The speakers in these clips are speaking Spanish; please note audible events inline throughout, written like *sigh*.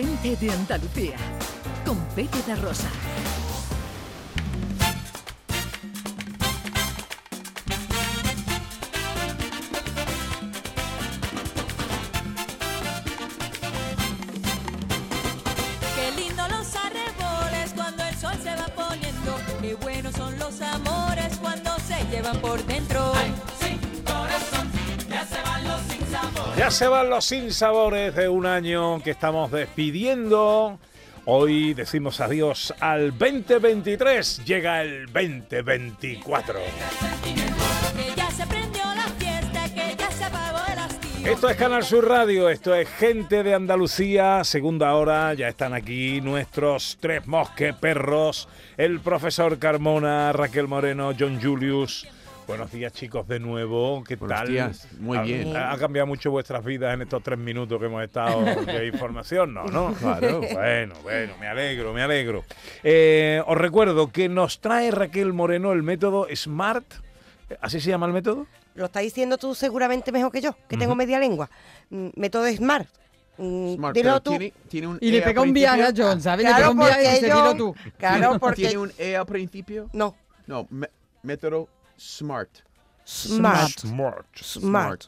Gente de Andalucía, con Pepe de Rosa. Qué lindo los arreboles cuando el sol se va poniendo. Qué buenos son los amores cuando se llevan por dentro. Ya se van los sinsabores de un año que estamos despidiendo. Hoy decimos adiós al 2023. Llega el 2024. Que ya se prendió la fiesta, que ya se apagó el hastío. Esto es Canal Sur Radio, esto es Gente de Andalucía, segunda hora, ya están aquí nuestros tres mosqueperros, el profesor Carmona, Raquel Moreno, John Julius. Buenos días chicos de nuevo, ¿qué Buenos tal? días, muy ¿Ha- bien. ¿Ha, cambiado mucho vuestras vidas en estos tres minutos que hemos estado de *laughs* información? No, no. Claro. Bueno, bueno, me alegro, me alegro. Eh, os recuerdo que nos trae Raquel Moreno el método SMART, ¿así se llama el método? Lo estás diciendo tú seguramente mejor que yo, que tengo media lengua. Mm, Método Smart. Mm, Smart, dilo pero tú. tiene, tiene un Y le E al pega un viaje a principio. John, ¿sabes? le pega un viaje y dice, yo- dilo tú. Claro, *laughs* porque... ¿Tiene un E al principio? No, No, me- método SMART. Smart. Smart. Smart.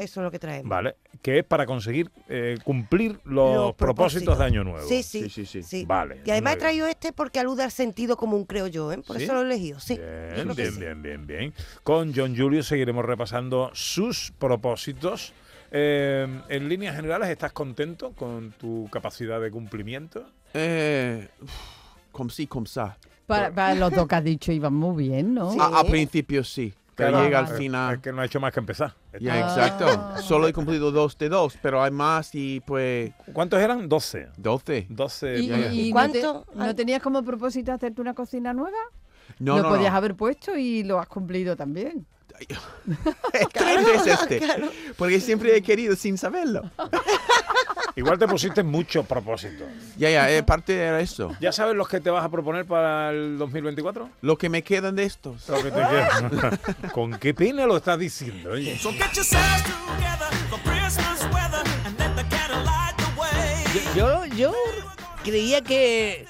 Eso es lo que traemos. Vale, que es para conseguir eh, cumplir los, Los propósitos de Año Nuevo. Sí, sí, Sí, sí, sí. sí. Vale, Y además he traído este porque alude al sentido común, creo yo, ¿eh? Por ¿Sí? eso lo he elegido, sí. Bien, bien, sí. bien, bien, bien. Con John Julius seguiremos repasando sus propósitos. Eh, en líneas generales, ¿estás contento con tu capacidad de cumplimiento? Eh, como sí, como sa. Para, para los dos que has dicho iban muy bien, ¿no? Sí. A- Al principio sí, pero Claro, llega al vale. Es final. que no ha hecho más que empezar. Ya, Ah. exacto. Solo he cumplido dos de dos, pero hay más y pues ¿Cuántos eran? 12. 12. 12. ¿Y, ya. y- y ¿Y no, te- cuánto? ¿no tenías como propósito hacerte una cocina nueva? No, lo no, podías no. haber puesto y lo has cumplido también. *laughs* Tres veces este. Porque siempre he querido sin saberlo. *laughs* Igual te pusiste muchos propósitos. Ya, ya, eh, parte era eso. ¿Ya sabes los que te vas a proponer para el 2024? Lo que me quedan de estos. Lo que te queda. *laughs* ¿Con qué pena lo estás diciendo? oye? Yo, yo creía que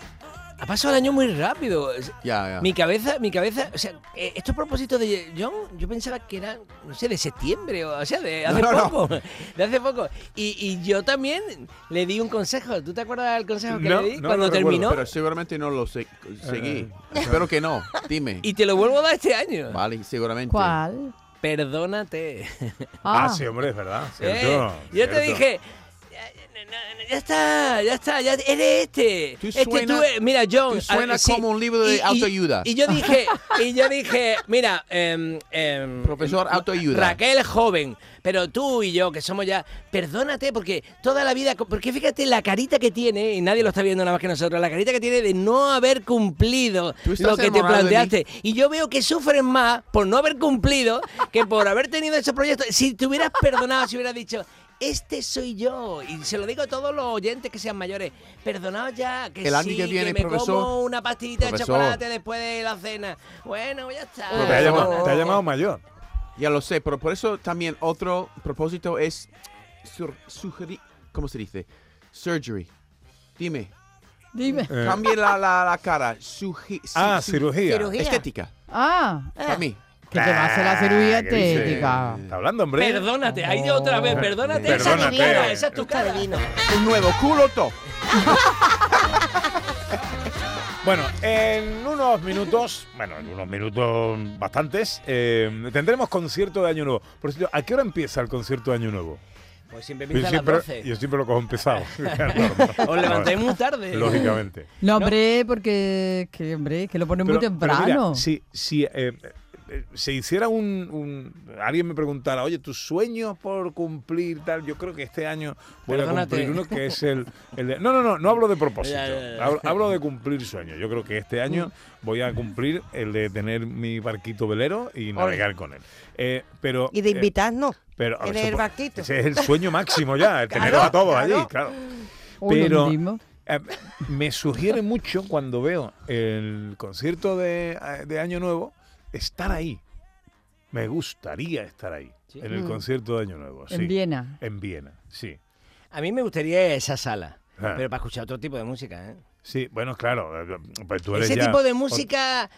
ha pasado el año muy rápido. Ya, ya. Mi cabeza, mi cabeza, o sea, eh, estos propósitos de John, yo pensaba que eran, no sé, de septiembre, o, sea, de hace No, no, no. poco, de hace poco. Y, y yo también le di un consejo. ¿Tú te acuerdas del consejo que No, le di no cuando lo recuerdo, terminó? Pero seguramente no lo se- seguí. Espero que no. Dime. Y te lo vuelvo a dar este año. Vale, seguramente. ¿Cuál? Perdónate. Ah, sí, hombre, es verdad. Eh, cierto, yo te dije, ya, está, ya está, ya eres este. Tú este suena- tú eres- mira, John. tú suena ah, sí. como un libro de Y- autoayuda. Y, yo dije, *laughs* y yo dije, mira, em, em, Profesor autoayuda. Raquel joven, pero tú y yo, que somos ya, perdónate, porque toda la vida, porque fíjate la carita que tiene, y nadie lo está viendo nada más que nosotros, la carita que tiene de no haber cumplido lo que te planteaste. Y yo veo que sufren más por no haber cumplido que por haber tenido ese proyecto. Si te hubieras perdonado, si hubieras dicho, este soy yo. Y se lo digo a todos los oyentes que sean mayores. Perdonaos ya, que El año sí, que viene, me profesor. como una pastillita de chocolate después de la cena. Bueno, ya está. Pero te, ha llamado, te ha llamado mayor. Ya lo sé, pero por eso también otro propósito es sur- sugerir, ¿cómo se dice? Surgery. Dime, Dime. Eh, cambie la, la, la cara. Sugi- ah, su- cirugía. Cirugía. Estética, Ah, para mí. Que te va a hacer la cirugía Ah, estética. Está hablando, hombre. Perdónate, ahí otra vez, perdónate. Esa es tu cara, esa es tu cara. Un nuevo culo top. *laughs* Bueno, en unos minutos, bueno, en unos minutos bastantes, eh, tendremos concierto de Año Nuevo. Por cierto, ¿a qué hora empieza el concierto de Año Nuevo? Pues siempre Yo empieza a las siempre, 12. yo siempre lo cojo empezado. *laughs* *laughs* Os levantáis muy tarde. Lógicamente. No, hombre, porque que, hombre, que lo ponen muy Pero- temprano. mira, si si eh, se hiciera un, un- Alguien me preguntara, oye, tus sueños por cumplir tal, yo creo que este año voy Perdónate. a cumplir uno que es el, el de- No, no, no, no hablo de propósito. Ya, ya, ya. Hablo, hablo de cumplir sueños. Yo creo que este año voy a cumplir el de tener mi barquito velero y navegar con él. Eh, pero, Y de eh, invitarnos. pero, en eso el barquito. Ese es el sueño máximo ya, *laughs* el Claro, a todos claro. allí, claro. Pero- mismo. Eh, me sugiere mucho cuando veo el concierto de, de Año Nuevo estar ahí. Me gustaría estar ahí, en el Mm. concierto de Año Nuevo. En sí. Viena. En Viena, sí. A mí me gustaría esa sala. Ah. pero para escuchar otro tipo de música, ¿eh? Sí, bueno, claro. eh, Pues tú eres Ese ya- tipo de música.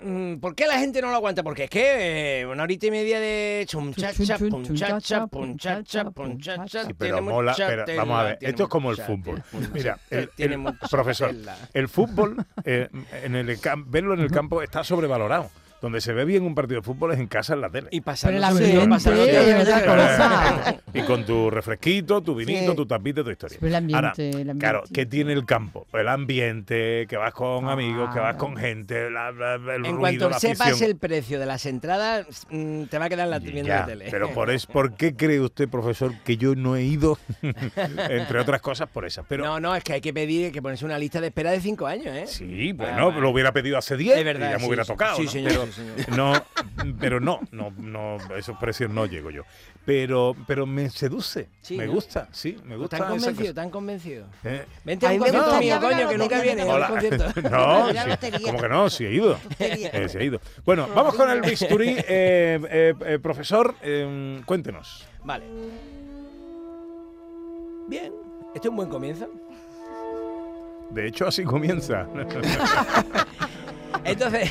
mm, ¿Por qué la gente no lo aguanta? Porque es que eh, una horita y media de chunchacha, chun, punchacha, punchacha, punchacha. Sí, tiene pero mola. mucha pero tela, vamos a ver, esto es como el fútbol. Mira, el, tiene el- mucha profesor, tela. el fútbol, eh, en el verlo en el campo está sobrevalorado. Donde se ve bien un partido de fútbol es en casa, en la tele. Y otra cosa. y con tu refresquito, tu vinito, Sí. tu tapita, tu historia. Pero el ambiente, Ahora, el ambiente. Claro, ¿qué tiene el campo? El ambiente, que vas con Ah. amigos, que vas con gente, la- la- el En ruido, cuanto la sepas afición. el precio de las entradas, mm, te va a quedar la, viendo Ya, la tele. pero por, es, *laughs* ¿por qué cree usted, profesor, que yo no he ido? *laughs* Entre otras cosas, por esas. Pero no, no, es que hay que pedir, hay que ponerse una lista de espera de cinco años, ¿eh? Sí, Ah, bueno, vale. lo hubiera pedido hace 10 Es verdad, y ya me sí, hubiera tocado. Sí, ¿no? señor, Pero, sí, señor. *laughs* no, pero no, no, no, esos precios no llego yo. Pero, pero me seduce, Sí, me ¿no? gusta, sí, me gusta. ¿Tan esa convencido, tan convencido? Eh, Vente a un concierto mío, coño, que nunca viene ¿no? a un Hola. concierto. *laughs* No, La sí, lotería. como que no, sí he ido. *laughs* Eh, sí he ido. Bueno, vamos con el bisturí. Eh, eh, eh, profesor, eh, cuéntenos. Vale. Bien, este es un buen comienzo. De hecho, así comienza. Entonces,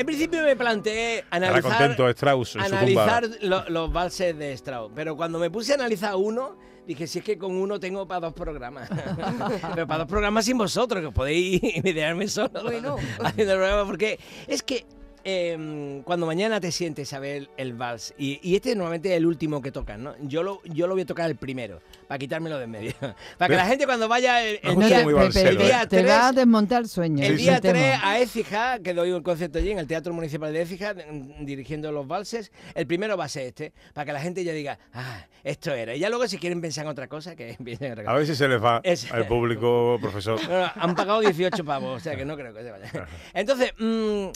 en principio me planteé analizar, contento Strauss en su analizar tumba. lo- los valses de Strauss. Pero cuando me puse a analizar uno, dije, si es que con uno tengo para dos programas. *laughs* pero para dos programas sin vosotros, que os podéis *laughs* idearme solo Bueno. *laughs* haciendo el programa. Porque es que eh, cuando mañana te sientes a ver el vals, y, y este normalmente es el último que tocas, ¿no? Yo lo, yo lo voy a tocar el primero, para quitármelo de en medio. *laughs* para que la gente cuando vaya el, el día, balsero, el día ¿eh? te va a tres- desmontar el sueño. el día temo. 3 a Écija, que doy un concierto allí en el Teatro Municipal de Écija, mm, dirigiendo los valses. El primero va a ser este, para que la gente ya diga, ah, esto era. Y ya luego, si quieren pensar en otra cosa, que *laughs* piensen en otra A ver si se les va Es- al público, profesor. *laughs* Han pagado 18 pavos, o sea que no creo que se vaya. Entonces, mm,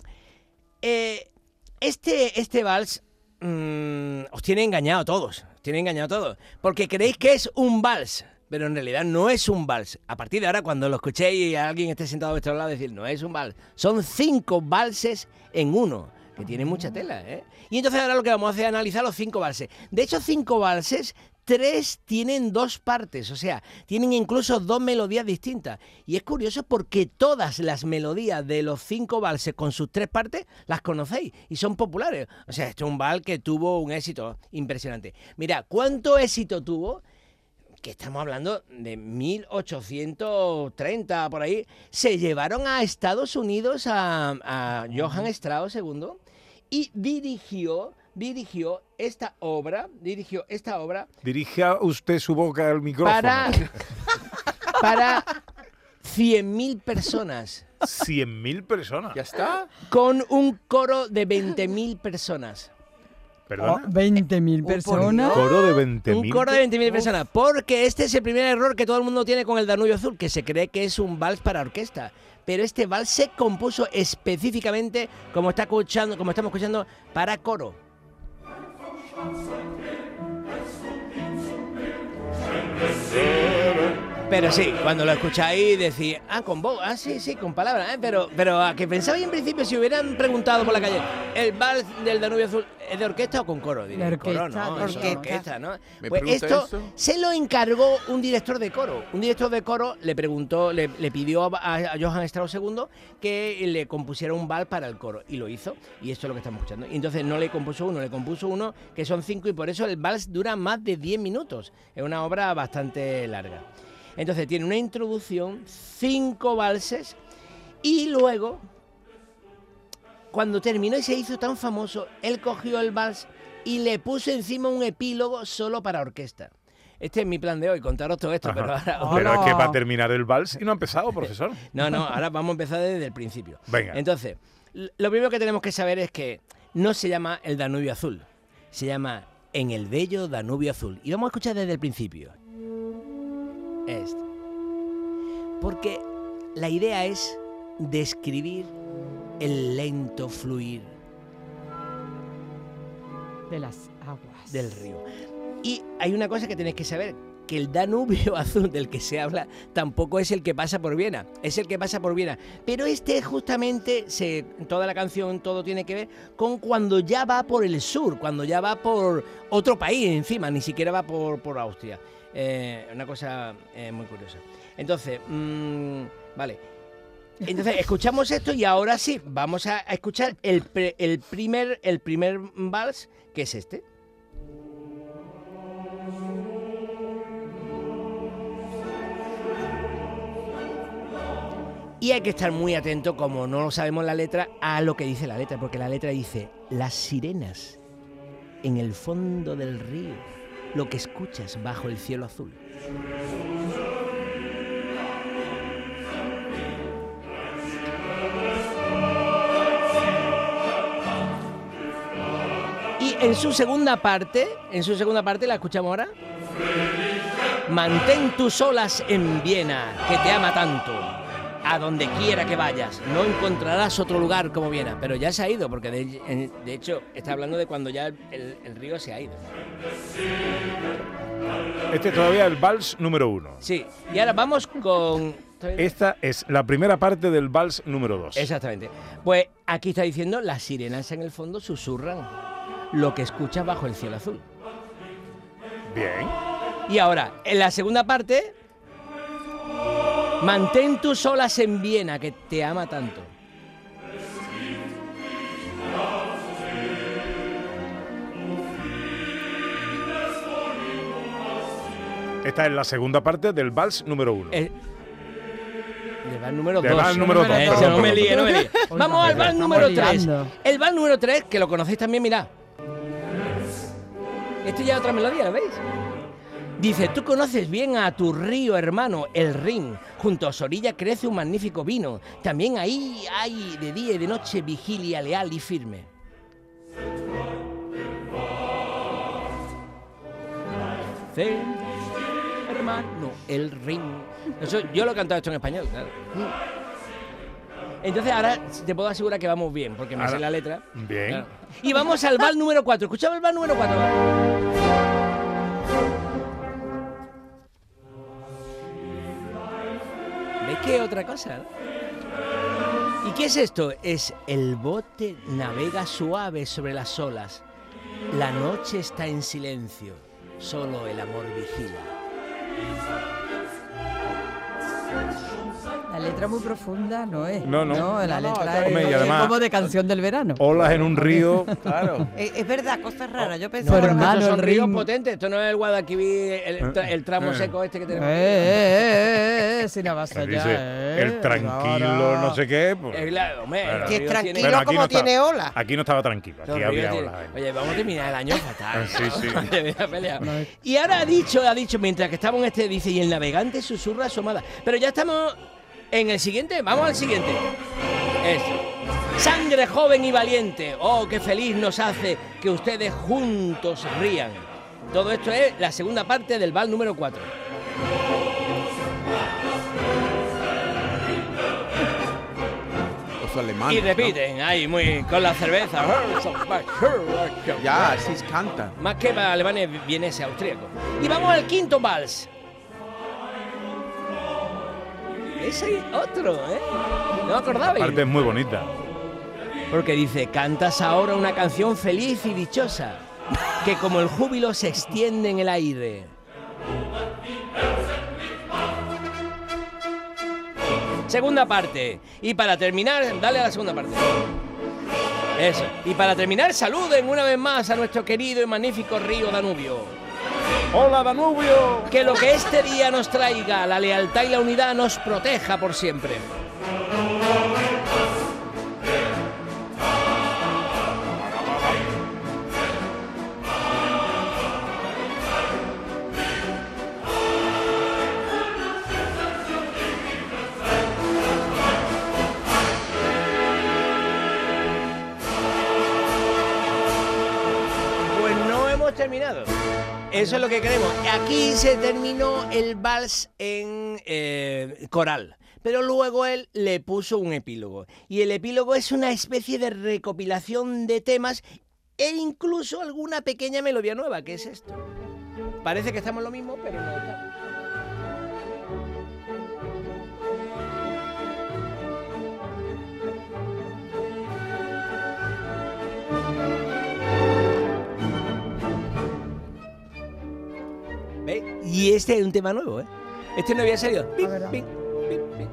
eh, este, este vals mm, os tiene engañado a todos. Os tiene engañado a todos. Porque creéis que es un vals. Pero en realidad no es un vals. A partir de ahora, cuando lo escuchéis y alguien esté sentado a vuestro lado, decir, no es un vals. Son cinco valses en uno. Que tiene mucha tela, ¿eh? Y entonces ahora lo que vamos a hacer es analizar los cinco valses. De hecho, cinco valses, tres tienen dos partes. O sea, tienen incluso dos melodías distintas. Y es curioso porque todas las melodías de los cinco valses con sus tres partes las conocéis y son populares. O sea, esto es un vals que tuvo un éxito impresionante. Mira, ¿cuánto éxito tuvo? que estamos hablando de 1830 por ahí, se llevaron a Estados Unidos a, a Johann Strauss II y dirigió, dirigió esta obra, dirigió esta obra Dirija usted su boca al micrófono. para, *laughs* para 100.000 personas, 100.000 personas. ¿Ya está? con un coro de 20.000 personas. ¿Perdona? 20.000 por personas. Coro de 20.000. Un coro de 20.000 personas. Porque este es el primer error que todo el mundo tiene con el Danubio Azul, que se cree que es un vals para orquesta. Pero este vals se compuso específicamente, como, está escuchando, como estamos escuchando, para coro. Sing Pero sí, cuando lo escucháis decís, ah, con voz, ah, sí, sí, con palabras, ¿eh? pero, pero a que pensabais en principio, si hubieran preguntado por la calle, ¿el vals del Danubio Azul es de orquesta o con coro? Diréis, De coro, orquesta, no, es orquesta. orquesta, ¿no? ¿Me Pues esto eso? se lo encargó un director de coro. Un director de coro le preguntó, le, le pidió a, a Johann Strauss II que le compusiera un vals para el coro. Y lo hizo. Y esto es lo que estamos escuchando. Y entonces no le compuso uno, le compuso uno que son cinco y por eso el vals dura más de 10 minutos. Es una obra bastante larga. Entonces tiene una introducción, cinco valses y luego, cuando terminó y se hizo tan famoso, él cogió el vals y le puso encima un epílogo solo para orquesta. Este es mi plan de hoy, contaros todo esto, pero ahora... Pero es que va a terminar el vals y no ha empezado, *laughs* profesor. No, no, ahora vamos a empezar desde el principio. Venga. Entonces, lo primero que tenemos que saber es que no se llama el Danubio Azul, se llama En el bello Danubio Azul. Y vamos a escuchar desde el principio. Este. Porque la idea es describir el lento fluir De las aguas. del río. Y hay una cosa que tenéis que saber, que el Danubio *laughs* azul del que se habla tampoco es el que pasa por Viena, es el que pasa por Viena. Pero este justamente, se, toda la canción, todo tiene que ver con cuando ya va por el sur, cuando ya va por otro país encima, ni siquiera va por, por Austria. Eh, una cosa eh, muy curiosa. Entonces, mm, vale. Entonces, escuchamos esto y ahora sí, vamos a, escuchar el, el, primer, el primer vals, que es este. Y hay que estar muy atento, como no lo sabemos la letra, a lo que dice la letra, porque la letra dice, las sirenas en el fondo del río, lo que escuchas bajo el cielo azul. Y en su segunda parte, en su segunda parte, ¿la escuchamos ahora? Mantén tus olas en Viena, que te ama tanto. A donde quiera que vayas, no encontrarás otro lugar como Viena. Pero ya se ha ido, porque de, hecho está hablando de cuando ya el, el- el río se ha ido. Este es todavía el vals número uno. Sí, y ahora vamos con... Esta es la primera parte del vals número dos. Exactamente. Pues aquí está diciendo, las sirenas en el fondo susurran lo que escuchas bajo el cielo azul. Bien. Y ahora, en la segunda parte, mantén tus olas en Viena, que te ama tanto. Esta es la segunda parte del vals número uno. Eh, del vals número Del 2. vals número dos, Eh, perdón, no me líe, no me líe. Vamos al vals número 3. liando. El vals número 3, que lo conocéis también, mirad. Esto ya es otra melodía, ¿lo veis? Dice, tú conoces bien a tu río hermano, el Rin. Junto a su orilla crece un magnífico vino. También ahí hay de día y de noche vigilia leal y firme. Hermano, el Rin. Eso, yo lo he cantado esto en español, claro. Entonces ahora te puedo asegurar que vamos bien, porque me Ahora- sé la letra. Bien. Claro. Y vamos al bal número 4. Escuchamos el bal número 4. ¿Ves que otra cosa? ¿Y qué es esto? Es el bote navega suave sobre las olas. La noche está en silencio. Solo el amor vigila. La letra muy profunda no es. No, no. la No, no, letra es, y es además- como de canción del verano. Olas en un río. Claro. *laughs* Es, es verdad, cosas raras. Yo pensaba. pero hermano, estos son ríos potentes. Esto no es el Guadalquivir, el, tra- el tramo Eh. seco este que Eh, tenemos. eh, eh, eh, sin avasallar, Dice, eh, el tranquilo, no sé qué. pues, Eh, claro, hombre, que es tranquilo tiene- como tiene ola. Aquí no estaba tranquilo, aquí había olas. eh. Oye, vamos a terminar el año fatal. *laughs* Sí, sí. *laughs* Y ahora ha dicho, ha dicho, mientras que estamos en este, dice, y el navegante susurra asomada. Pero ya estamos en el siguiente, vamos al siguiente. Sangre joven y valiente. Oh, qué feliz nos hace que ustedes juntos rían. Todo esto es la segunda parte del bal número 4. Los alemanes. Y ¿no? repiten, ahí muy con la cerveza. Ya, así cantan. Más que para alemanes viene ese austríaco. Y vamos al quinto vals. Ese otro, ¿eh? No acordabais. La parte es muy bonita. Porque dice, cantas ahora una canción feliz y dichosa, que como el júbilo se extiende en el aire. Segunda parte. Y para terminar, dale a la segunda parte. Eso. Y para terminar, saluden una vez más a nuestro querido y magnífico río Danubio. ¡Hola, Danubio! Que lo que este día nos traiga, la lealtad y la unidad nos proteja por siempre. Pues no hemos terminado. Eso es lo que queremos. Aquí se terminó el vals en eh, coral. Pero luego él le puso un epílogo. Y el epílogo es una especie de recopilación de temas e incluso alguna pequeña melodía nueva, que es esto. Parece que estamos lo mismo, pero no estamos. Y este es un tema nuevo, ¿eh? Este no había salido. Pim, verá. pim, pim, pim.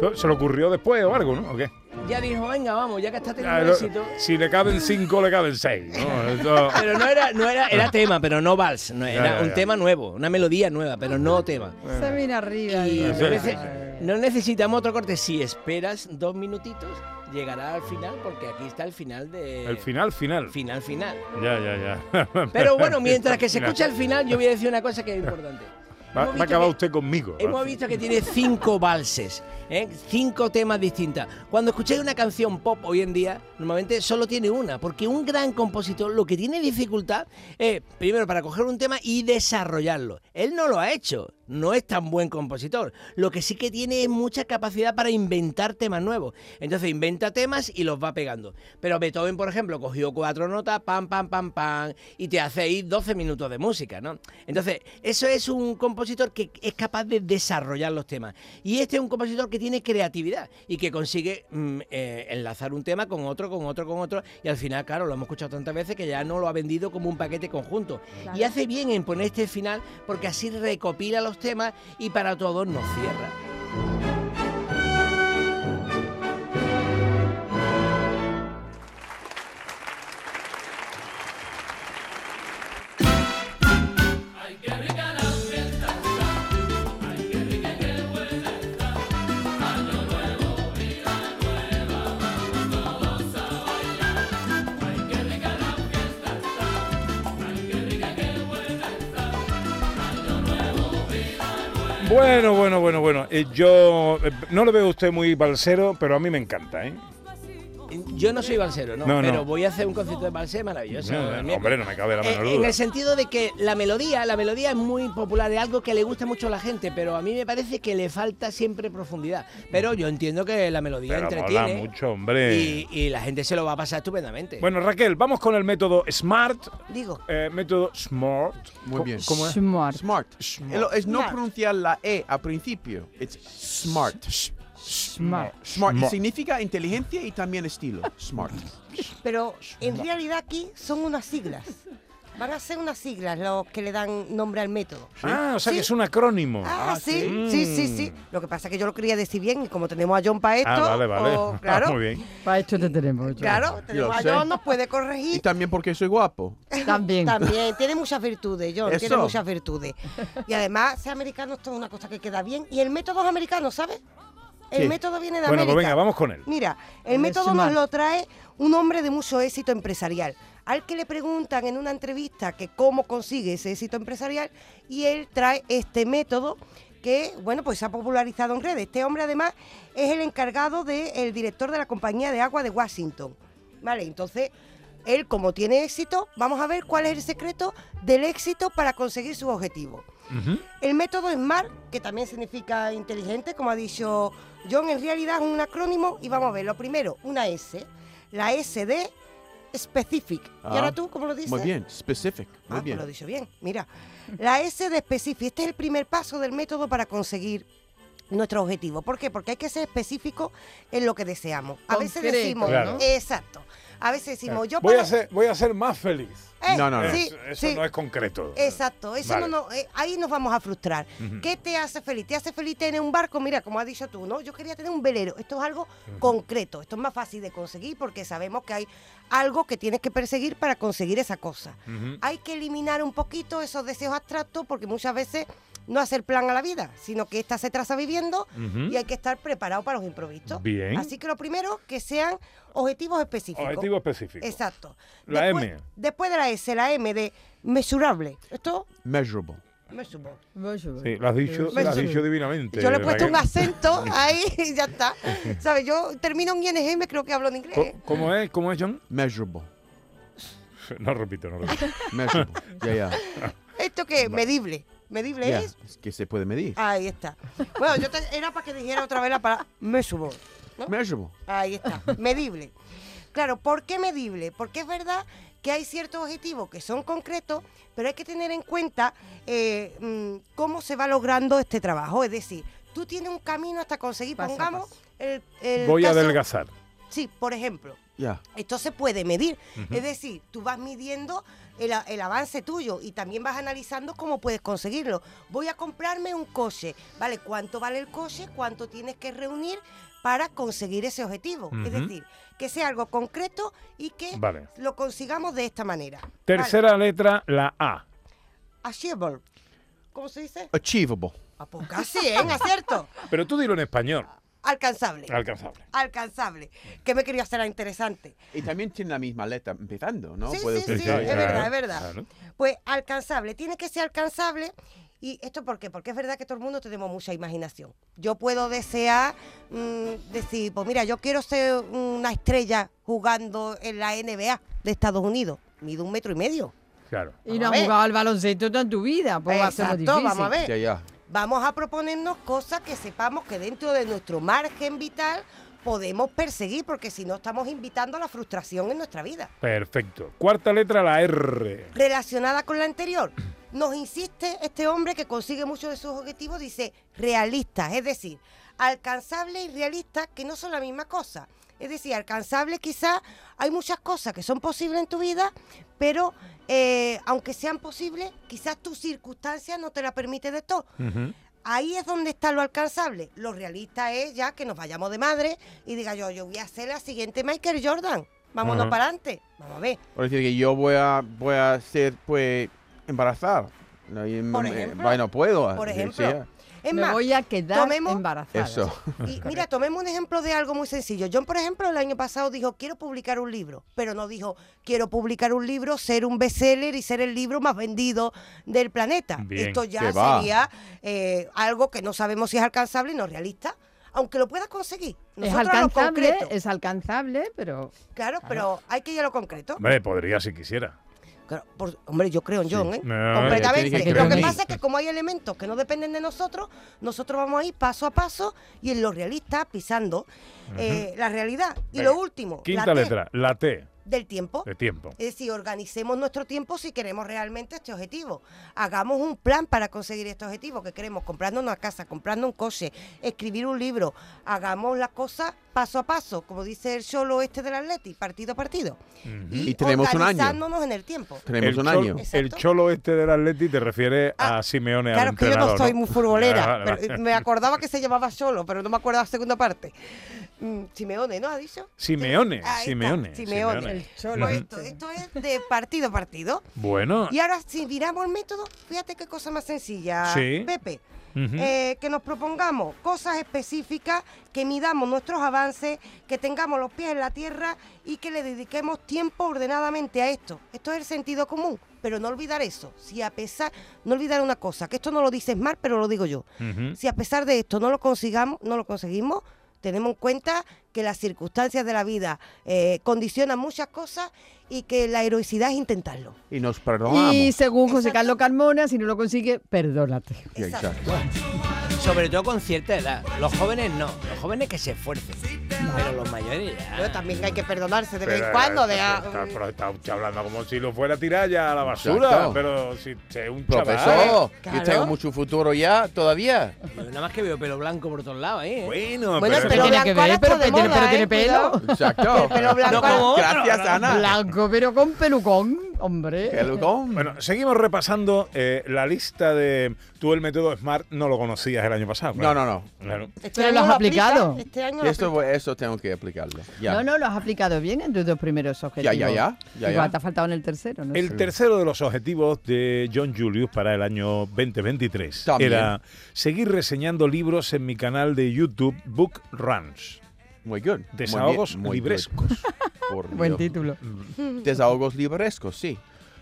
Pero ¿Se le ocurrió después o algo, no? ¿O qué? Ya dijo, venga, vamos, ya que está Ya, teniendo lo- éxito. si le caben cinco, le caben seis. ¿no? Esto- *laughs* Pero no era, no era, era tema, pero no vals. No, era ya, un ya. tema nuevo, una melodía nueva, pero no tema. Se viene arriba. Y no, no necesitamos otro corte. Si esperas dos minutitos, llegará al final, porque aquí está el final de. el final, final. Final, final. Ya, ya, ya. *laughs* Pero bueno, *laughs* mientras que se escucha el final, yo voy a decir una cosa que es importante. *laughs* Va, a acabar que- usted conmigo. Hemos visto que tiene cinco valses, ¿eh? cinco temas distintas. Cuando escucháis una canción pop hoy en día, normalmente solo tiene una, porque un gran compositor lo que tiene dificultad es, primero, para coger un tema y desarrollarlo. Él no lo ha hecho, no es tan buen compositor. Lo que sí que tiene es mucha capacidad para inventar temas nuevos. Entonces inventa temas y los va pegando. Pero Beethoven, por ejemplo, cogió cuatro notas, pam, pam, pam, pam, y te hace ahí 12 minutos de música, ¿no? Entonces, eso es un compositor que es capaz de desarrollar los temas. Y este es un compositor que tiene creatividad y que consigue mm, eh, enlazar un tema con otro, con otro, con otro. Y al final, claro, lo hemos escuchado tantas veces que ya no lo ha vendido como un paquete conjunto. Y hace bien en poner este final porque así recopila los y para todos nos cierra. Bueno, bueno, bueno, bueno. Eh, yo eh, no lo veo usted muy balsero, pero a mí me encanta, ¿eh? Yo no soy balsero, ¿no? No, no. pero voy a hacer un concierto de balsé maravilloso. No, el no, hombre, no me cabe la Eh, menor en duda. el sentido de que la melodía, la melodía es muy popular, es algo que le gusta mucho a la gente, pero a mí me parece que le falta siempre profundidad. Pero yo entiendo que la melodía Pero mola entretiene mucho, hombre. y, y la gente se lo va a pasar estupendamente. Bueno, Raquel, vamos con el método SMART. Digo, eh, método SMART. Muy bien. ¿Cómo es? Smart. Smart. Smart. Es, no Smart. pronunciar la E al principio. Es smart. Smart. Smart. Y Smart. significa inteligencia y también estilo. Smart. pero en realidad aquí son unas siglas. Van a ser unas siglas los que le dan nombre al método. Ah, o sea Sí. que es un acrónimo. Ah, Ah, sí, sí. sí, sí, sí. Lo que pasa es que yo lo quería decir bien y como tenemos a John para esto, Ah, vale, vale. o- Ah, *laughs* claro, muy bien. Para esto te tenemos. John. claro, tenemos a. John, nos puede Y corregir. también porque soy guapo. *laughs* También. También, tiene muchas virtudes, John, tiene Eso. muchas virtudes. Y además, ser americano esto es una cosa que queda bien. Y el método es americano, ¿sabes? El Sí. método viene de Bueno, América. pues venga, vamos con él. Mira, el método nos lo trae un hombre de mucho éxito empresarial, al que le preguntan en una entrevista que cómo consigue ese éxito empresarial y él trae este método que, bueno, pues se ha popularizado en redes. Este hombre además es el encargado del director de la compañía de agua de Washington. Vale, entonces él como tiene éxito, vamos a ver cuál es el secreto del éxito para conseguir sus objetivos. El método SMART, que también significa inteligente, como ha dicho John, en realidad es un acrónimo y vamos a ver, lo primero, una S, la S de specific. ¿Y Ah, ahora tú cómo lo dices? Muy bien. Specific. Muy Ah, pues bien. lo he dicho bien. Mira, la S de specific, este es el primer paso del método para conseguir nuestro objetivo. ¿Por qué? Porque hay que ser específico en lo que deseamos. A veces decimos, Claro. exacto. A veces decimos, yo voy, para- a ser, voy a ser más feliz. Eh, No, no, no. sí, eso sí. no es concreto. Exacto, eso Vale. no, no, eh, ahí nos vamos a frustrar. ¿Qué te hace feliz? ¿Te hace feliz tener un barco? Mira, como has dicho tú, ¿no? Yo quería tener un velero. Esto es algo concreto, esto es más fácil de conseguir porque sabemos que hay algo que tienes que perseguir para conseguir esa cosa. Hay que eliminar un poquito esos deseos abstractos porque muchas veces no hacer plan a la vida, sino que esta se traza viviendo y hay que estar preparado para los imprevistos. Bien. Así que lo primero, que sean objetivos específicos. Objetivo específico. Exacto. La después, M. Después de la S, la M de mesurable. Esto, Measurable. mesurable. Sí, lo has dicho, lo has dicho divinamente. Yo le he puesto un acento *laughs* ahí y ya está. ¿Sabes? Yo termino en ING y me creo que hablo en inglés. ¿Cómo es? ¿Cómo es, John? Measurable. *laughs* No repito, no repito. Measurable. Ya, ya. ¿Esto qué? Medible. ¿Medible es? Es que se puede medir. Ahí está. Bueno, yo te- era para que dijera otra vez la palabra measurable. ¿no? Measurable. Ahí está, medible. Claro, ¿por qué medible? Porque es verdad que hay ciertos objetivos que son concretos, pero hay que tener en cuenta eh, mm, cómo se va logrando este trabajo. Es decir, tú tienes un camino hasta conseguir, Paso pongamos, paso. el, el Voy a adelgazar. Sí, por ejemplo, Esto se puede medir. Es decir, tú vas midiendo el, el avance tuyo y también vas analizando cómo puedes conseguirlo. Voy a comprarme un coche. ¿Vale? ¿Cuánto vale el coche? ¿Cuánto tienes que reunir para conseguir ese objetivo? Es decir, que sea algo concreto y que Vale. lo consigamos de esta manera. Tercera letra, la A. Achievable. ¿Cómo se dice? Achievable. Ah, pues casi, ¿eh? Acierto. *laughs* Pero tú dilo en español. Alcanzable. Alcanzable. Alcanzable. Que me quería hacer interesante. Y también tiene la misma letra empezando, ¿no? Sí, es verdad, es verdad. claro. Pues alcanzable, tiene que ser alcanzable. ¿Y esto por qué? Porque es verdad que todo el mundo tenemos mucha imaginación. Yo puedo desear, mm, decir, pues mira, yo quiero ser una estrella jugando en la NBA de Estados Unidos. Mido un metro y medio. Claro. Y no has jugado al baloncesto toda tu vida, pues va a ser muy Exacto, difícil. vamos a ver. Ya, ya. Vamos a proponernos cosas que sepamos que dentro de nuestro margen vital podemos perseguir, porque si no estamos invitando a la frustración en nuestra vida. Perfecto. Cuarta letra, la R. relacionada con la anterior. Nos insiste este hombre que consigue muchos de sus objetivos, dice realistas, es decir, alcanzable y realista que no son la misma cosa. Es decir, alcanzable quizás hay muchas cosas que son posibles en tu vida, pero eh, aunque sean posibles, quizás tu circunstancia no te la permite de todo. Ahí es donde está lo alcanzable. Lo realista es ya que nos vayamos de madre y diga yo, yo voy a ser la siguiente Michael Jordan. Vámonos Ajá. para adelante. Vamos a ver. Por decir que yo voy a, voy a ser, pues, embarazada. No, Por ejemplo. vaya, no puedo. Por Sí, sí, ejemplo. Es Me más, voy a quedar tomemos- embarazada. Eso. Y mira, tomemos un ejemplo de algo muy sencillo. John, por ejemplo, el año pasado dijo, quiero publicar un libro, pero no dijo, quiero publicar un libro, ser un bestseller y ser el libro más vendido del planeta. Bien. Esto ya sería eh, algo que no sabemos si es alcanzable y no realista, aunque lo puedas conseguir. Es Nosotros alcanzable, concreto. es alcanzable, pero Claro, pero hay que ir a lo concreto. Hombre, podría si quisiera. Por- hombre, yo creo en John, ¿eh? No, Completamente. Lo que pasa es que como hay elementos que no dependen de nosotros, nosotros vamos a ir paso a paso y en lo realista pisando eh, la realidad. Y Venga, lo último, Quinta la T letra, la T del tiempo. de tiempo. Es decir, organicemos nuestro tiempo si queremos realmente este objetivo. Hagamos un plan para conseguir este objetivo que queremos, comprando una casa, comprando un coche, escribir un libro. Hagamos las cosas paso a paso, como dice el solo este del Atleti, partido a partido. Y, Y tenemos un año. en el tiempo. Tenemos el un año. Exacto. El cholo este del Atleti te refiere a Ah, Simeone, al Claro, que yo no soy muy futbolera. Ah, pero me acordaba que se llamaba solo, pero no me acuerdo la segunda parte. Mm, Simeone, ¿no ha dicho? Simeone, está, Simeone, Simeone. Simeone. el cholo Pues esto, esto es de partido a partido. Bueno, Y ahora, si miramos el método, fíjate qué cosa más sencilla, Sí. Pepe. Eh, que nos propongamos cosas específicas, que midamos nuestros avances, que tengamos los pies en la tierra y que le dediquemos tiempo ordenadamente a esto. Esto es el sentido común, pero no olvidar eso. Si a pesar, no olvidar una cosa, que esto no lo dices mal, pero lo digo yo. Si a pesar de esto no lo consigamos, no lo conseguimos, tenemos en cuenta que las circunstancias de la vida eh, condicionan muchas cosas y que la heroicidad es intentarlo. Y nos perdonamos. Y según José Exacto. Carlos Carmona, si no lo consigue, perdónate. Exacto. exacto. Sobre todo con cierta edad. Los jóvenes no. Los jóvenes que se esfuercen. Pero los mayores ya. Pero también hay que perdonarse de vez Pero, en cuando. De, pero está, pero está usted hablando como si lo fuera a tirar ya a la basura. Exacto. Pero si es un. Profesor, Claro. yo tengo mucho futuro ya, todavía. Yo nada más que veo pelo blanco por todos lados, ¿eh? Bueno, Bueno, pero, pero tiene que ver? Pero, pero- pero tiene ¿eh? pelo. Exacto. El pelo blanco. No como otro. Gracias, Ana. Blanco, pero con pelucón, hombre. Qué locón. Bueno, seguimos repasando eh, la lista de. Tú el método Smart no lo conocías el año pasado. No, claro. no, no. Claro. Este Pero lo has aplica, aplicado. Este año lo Esto, aplica. Eso tengo que aplicarlo. Ya. No, no, lo has aplicado bien en tus dos primeros objetivos. ya, ya, ya, Igual ya. te ha faltado en el tercero, ¿no? El tercero de los objetivos de John Julius para el año 2023 También. era seguir reseñando libros en mi canal de YouTube Book Runs. Muy good. Muy Desahogos bien, muy librescos. good. *laughs* Por Buen Dios. título. Desahogos librescos, sí.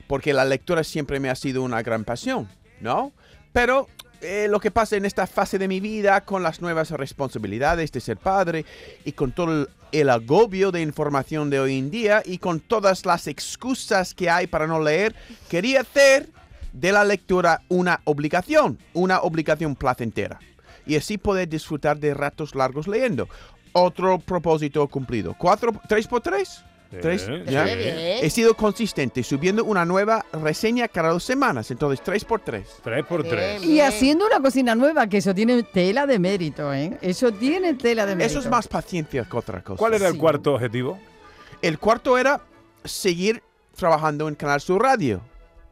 Porque la lectura siempre me ha sido una gran pasión, ¿no? Pero eh, lo que pasa en esta fase de mi vida, con las nuevas responsabilidades de ser padre y con todo el, agobio de información de hoy en día y con todas las excusas que hay para no leer, quería hacer de la lectura una obligación, una obligación placentera. Y así poder disfrutar de ratos largos leyendo. Otro propósito cumplido. ¿Cuatro, tres por tres? ¿Tres? Sí, ¿Ya? sí. Bien. He sido consistente subiendo una nueva reseña cada dos semanas, entonces tres por tres. Tres por Bien. tres. Y haciendo una cocina nueva, que eso tiene tela de mérito, ¿eh? Eso tiene tela de mérito. Eso es más paciencia que otra cosa. ¿Cuál era el cuarto objetivo? El cuarto era seguir trabajando en Canal Sur Radio,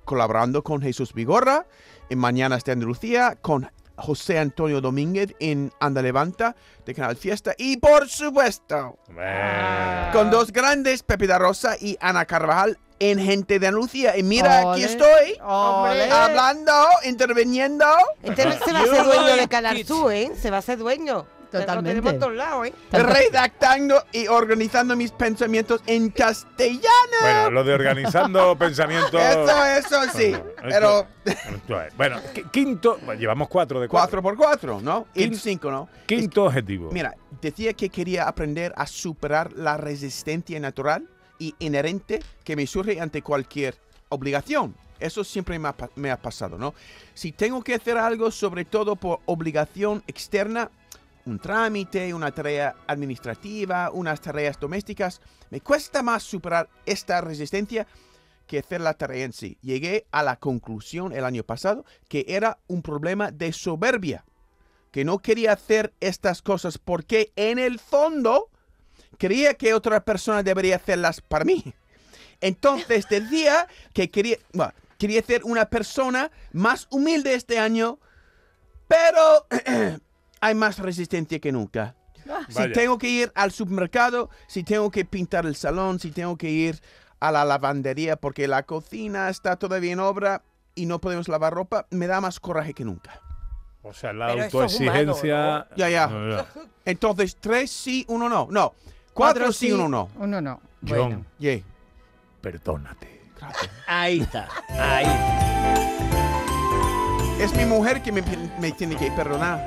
colaborando con Jesús Vigorra en Mañanas de Andalucía, con José Antonio Domínguez en Anda Levanta de Canal Fiesta y por supuesto Eh, con dos grandes, Pepe da Rosa y Ana Carvajal en Gente de Andalucía. Y mira, aquí estoy ole. hablando, interviniendo. Este se va a ser dueño de Canal Sur, ¿eh? Se va a ser dueño. Totalmente. Lo tenemos en todos lados, ¿eh? redactando y organizando mis pensamientos en castellano. Bueno, lo de organizando *laughs* pensamientos. Eso, eso sí. Bueno, Pero esto es. Bueno, qui- quinto. bueno, llevamos cuatro de cuatro. cuatro por cuatro, ¿no? Y Quin- cinco, ¿no? Quinto objetivo. Mira, decía que quería aprender a superar la resistencia natural y inherente que me surge ante cualquier obligación. Eso siempre me ha, me ha pasado, ¿no? Si tengo que hacer algo, sobre todo por obligación externa, un trámite, una tarea administrativa, unas tareas domésticas, me cuesta más superar esta resistencia que hacer la tarea en sí. Llegué a la conclusión el año pasado que era un problema de soberbia, que no quería hacer estas cosas porque en el fondo creía que otra persona debería hacerlas para mí. Entonces *laughs* decía que quería, bueno, quería ser una persona más humilde este año, pero *clears throat* hay más resistencia que nunca. Si Vaya. tengo que ir al supermercado, si tengo que pintar el salón, si tengo que ir a la lavandería porque la cocina está todavía en obra y no podemos lavar ropa, me da más coraje que nunca. O sea, la Pero eso es humano, autoexigencia. Ya, ya. No, no. Entonces, tres sí, uno no. No, cuatro, sí, uno no. Uno no. John, Bueno. Perdónate. Ahí está. Ahí. Es mi mujer que me, me tiene que perdonar.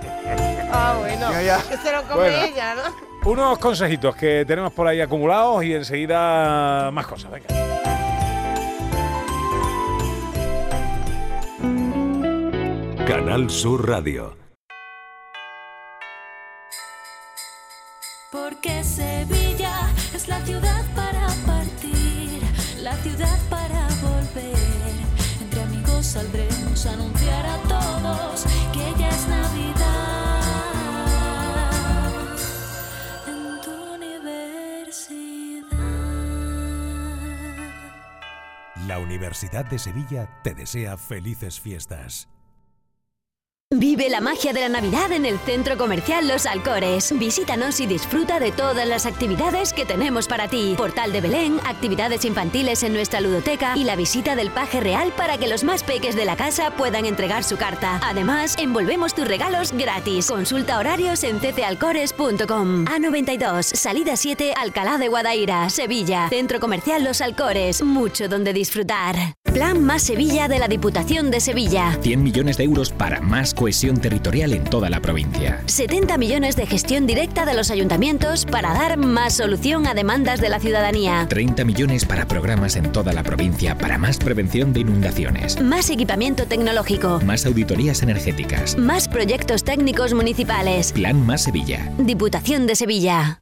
Ah, bueno. Ya, se lo come Bueno. ella, ¿no? Unos consejitos que tenemos por ahí acumulados y enseguida más cosas. Venga. Canal Sur Radio. Universidad de Sevilla te desea felices fiestas. Vive la magia de la Navidad en el Centro Comercial Los Alcores. Visítanos y disfruta de todas las actividades que tenemos para ti. Portal de Belén, actividades infantiles en nuestra ludoteca y la visita del paje real para que los más peques de la casa puedan entregar su carta. Además, envolvemos tus regalos gratis. Consulta horarios en ccalcores.com. A92, salida 7, Alcalá de Guadaira, Sevilla. Centro Comercial Los Alcores. Mucho donde disfrutar. Plan Más Sevilla de la Diputación de Sevilla. 100 millones de euros para más cohesión territorial en toda la provincia. 70 millones de gestión directa de los ayuntamientos para dar más solución a demandas de la ciudadanía. 30 millones para programas en toda la provincia para más prevención de inundaciones. Más equipamiento tecnológico. Más auditorías energéticas. Más proyectos técnicos municipales. Plan Más Sevilla. Diputación de Sevilla.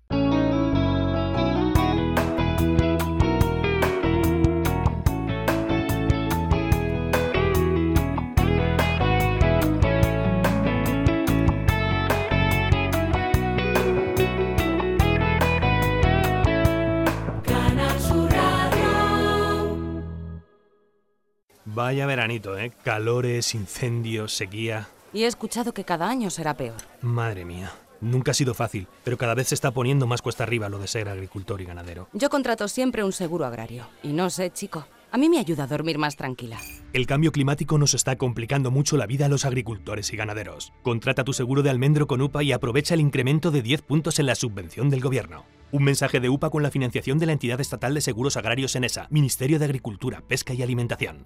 Vaya veranito, ¿eh? Calores, incendios, sequía. Y he escuchado que cada año será peor. Madre mía. Nunca ha sido fácil, pero cada vez se está poniendo más cuesta arriba lo de ser agricultor y ganadero. Yo contrato siempre un seguro agrario. Y no sé, chico. A mí me ayuda a dormir más tranquila. El cambio climático nos está complicando mucho la vida a los agricultores y ganaderos. Contrata tu seguro de almendro con UPA y aprovecha el incremento de 10 puntos en la subvención del gobierno. Un mensaje de UPA con la financiación de la entidad estatal de seguros agrarios en ESA, Ministerio de Agricultura, Pesca y Alimentación.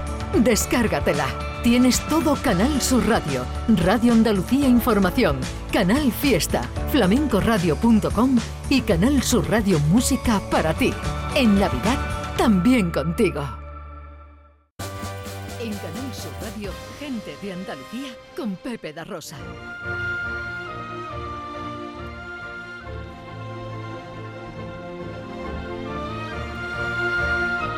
Descárgatela. Tienes todo Canal Sur Radio, Radio Andalucía Información, Canal Fiesta, flamencoradio.com y Canal Sur Radio Música para ti. En Navidad también contigo. En Canal Sur Radio, gente de Andalucía con Pepe da Rosa.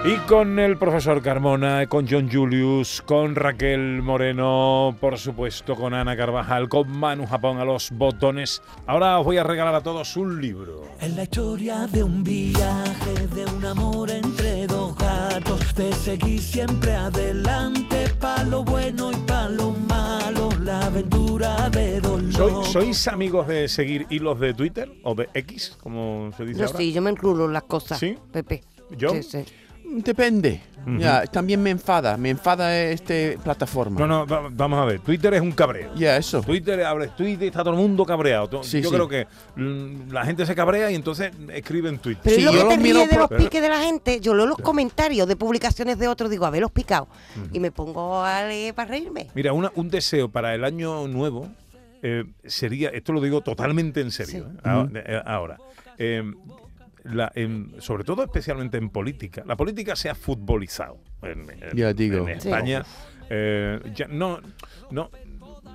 Y con el profesor Carmona, con John Julius, con Raquel Moreno, por supuesto, con Ana Carvajal, con Manu Japón a los botones. Ahora os voy a regalar a todos un libro. Es la historia de un viaje, de un amor entre dos gatos, de seguir siempre adelante, pa' lo bueno y pa' lo malo, la aventura de dos ¿Soy- locos. ¿Sois amigos de seguir hilos de Twitter o de X, como se dice Yo ahora? sí, yo me incluyo en las cosas, ¿Sí? Pepe. ¿Yo? Sí, sí. Depende. Ya, también me enfada. Me enfada este plataforma. No, no, va- vamos a ver. Twitter es un cabreo. Ya, eso. Twitter, abres Twitter está todo el mundo cabreado. Sí, yo sí. creo que mm, la gente se cabrea y entonces escriben tweets. Pero es lo que te ríe de los Pero- piques de la gente. Yo leo los comentarios de publicaciones de otros, digo, a ver los picados. Y me pongo a leer para reírme. Mira, una- un deseo para el año nuevo eh, sería, esto lo digo totalmente en serio, ¿eh? Ah- eh, ahora, eh, la- en- sobre todo especialmente en política, la política se ha futbolizado en, en- Ya digo. en España. eh, ya no, no,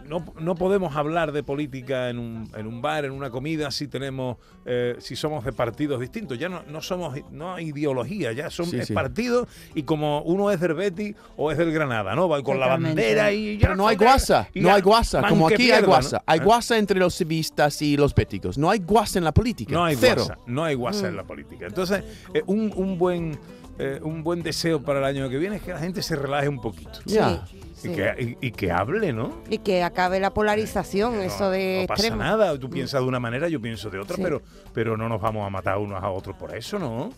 no, no podemos hablar de política en un, en un bar, en una comida, si tenemos, eh, si somos de partidos distintos. Ya no, no somos, no hay ideología, ya son Sí, sí. partidos y como uno es del Betis o es del Granada, ¿no? Va con la bandera y ya Pero no hay guasa, y no hay guasa, como aquí hay guasa. ¿no? Hay ¿Eh? guasa entre los civistas y los béticos. No hay guasa en la política. No hay Cero. guasa, no hay guasa en la política. Entonces, eh, un, un buen eh, un buen deseo para el año que viene es que la gente se relaje un poquito. Ya. Y, que, y- y que hable, ¿no? Y que acabe la polarización, eso de No pasa extremos. nada. Tú piensas de una manera, yo pienso de otra, Sí. pero, pero no nos vamos a matar unos a otros por eso, ¿no?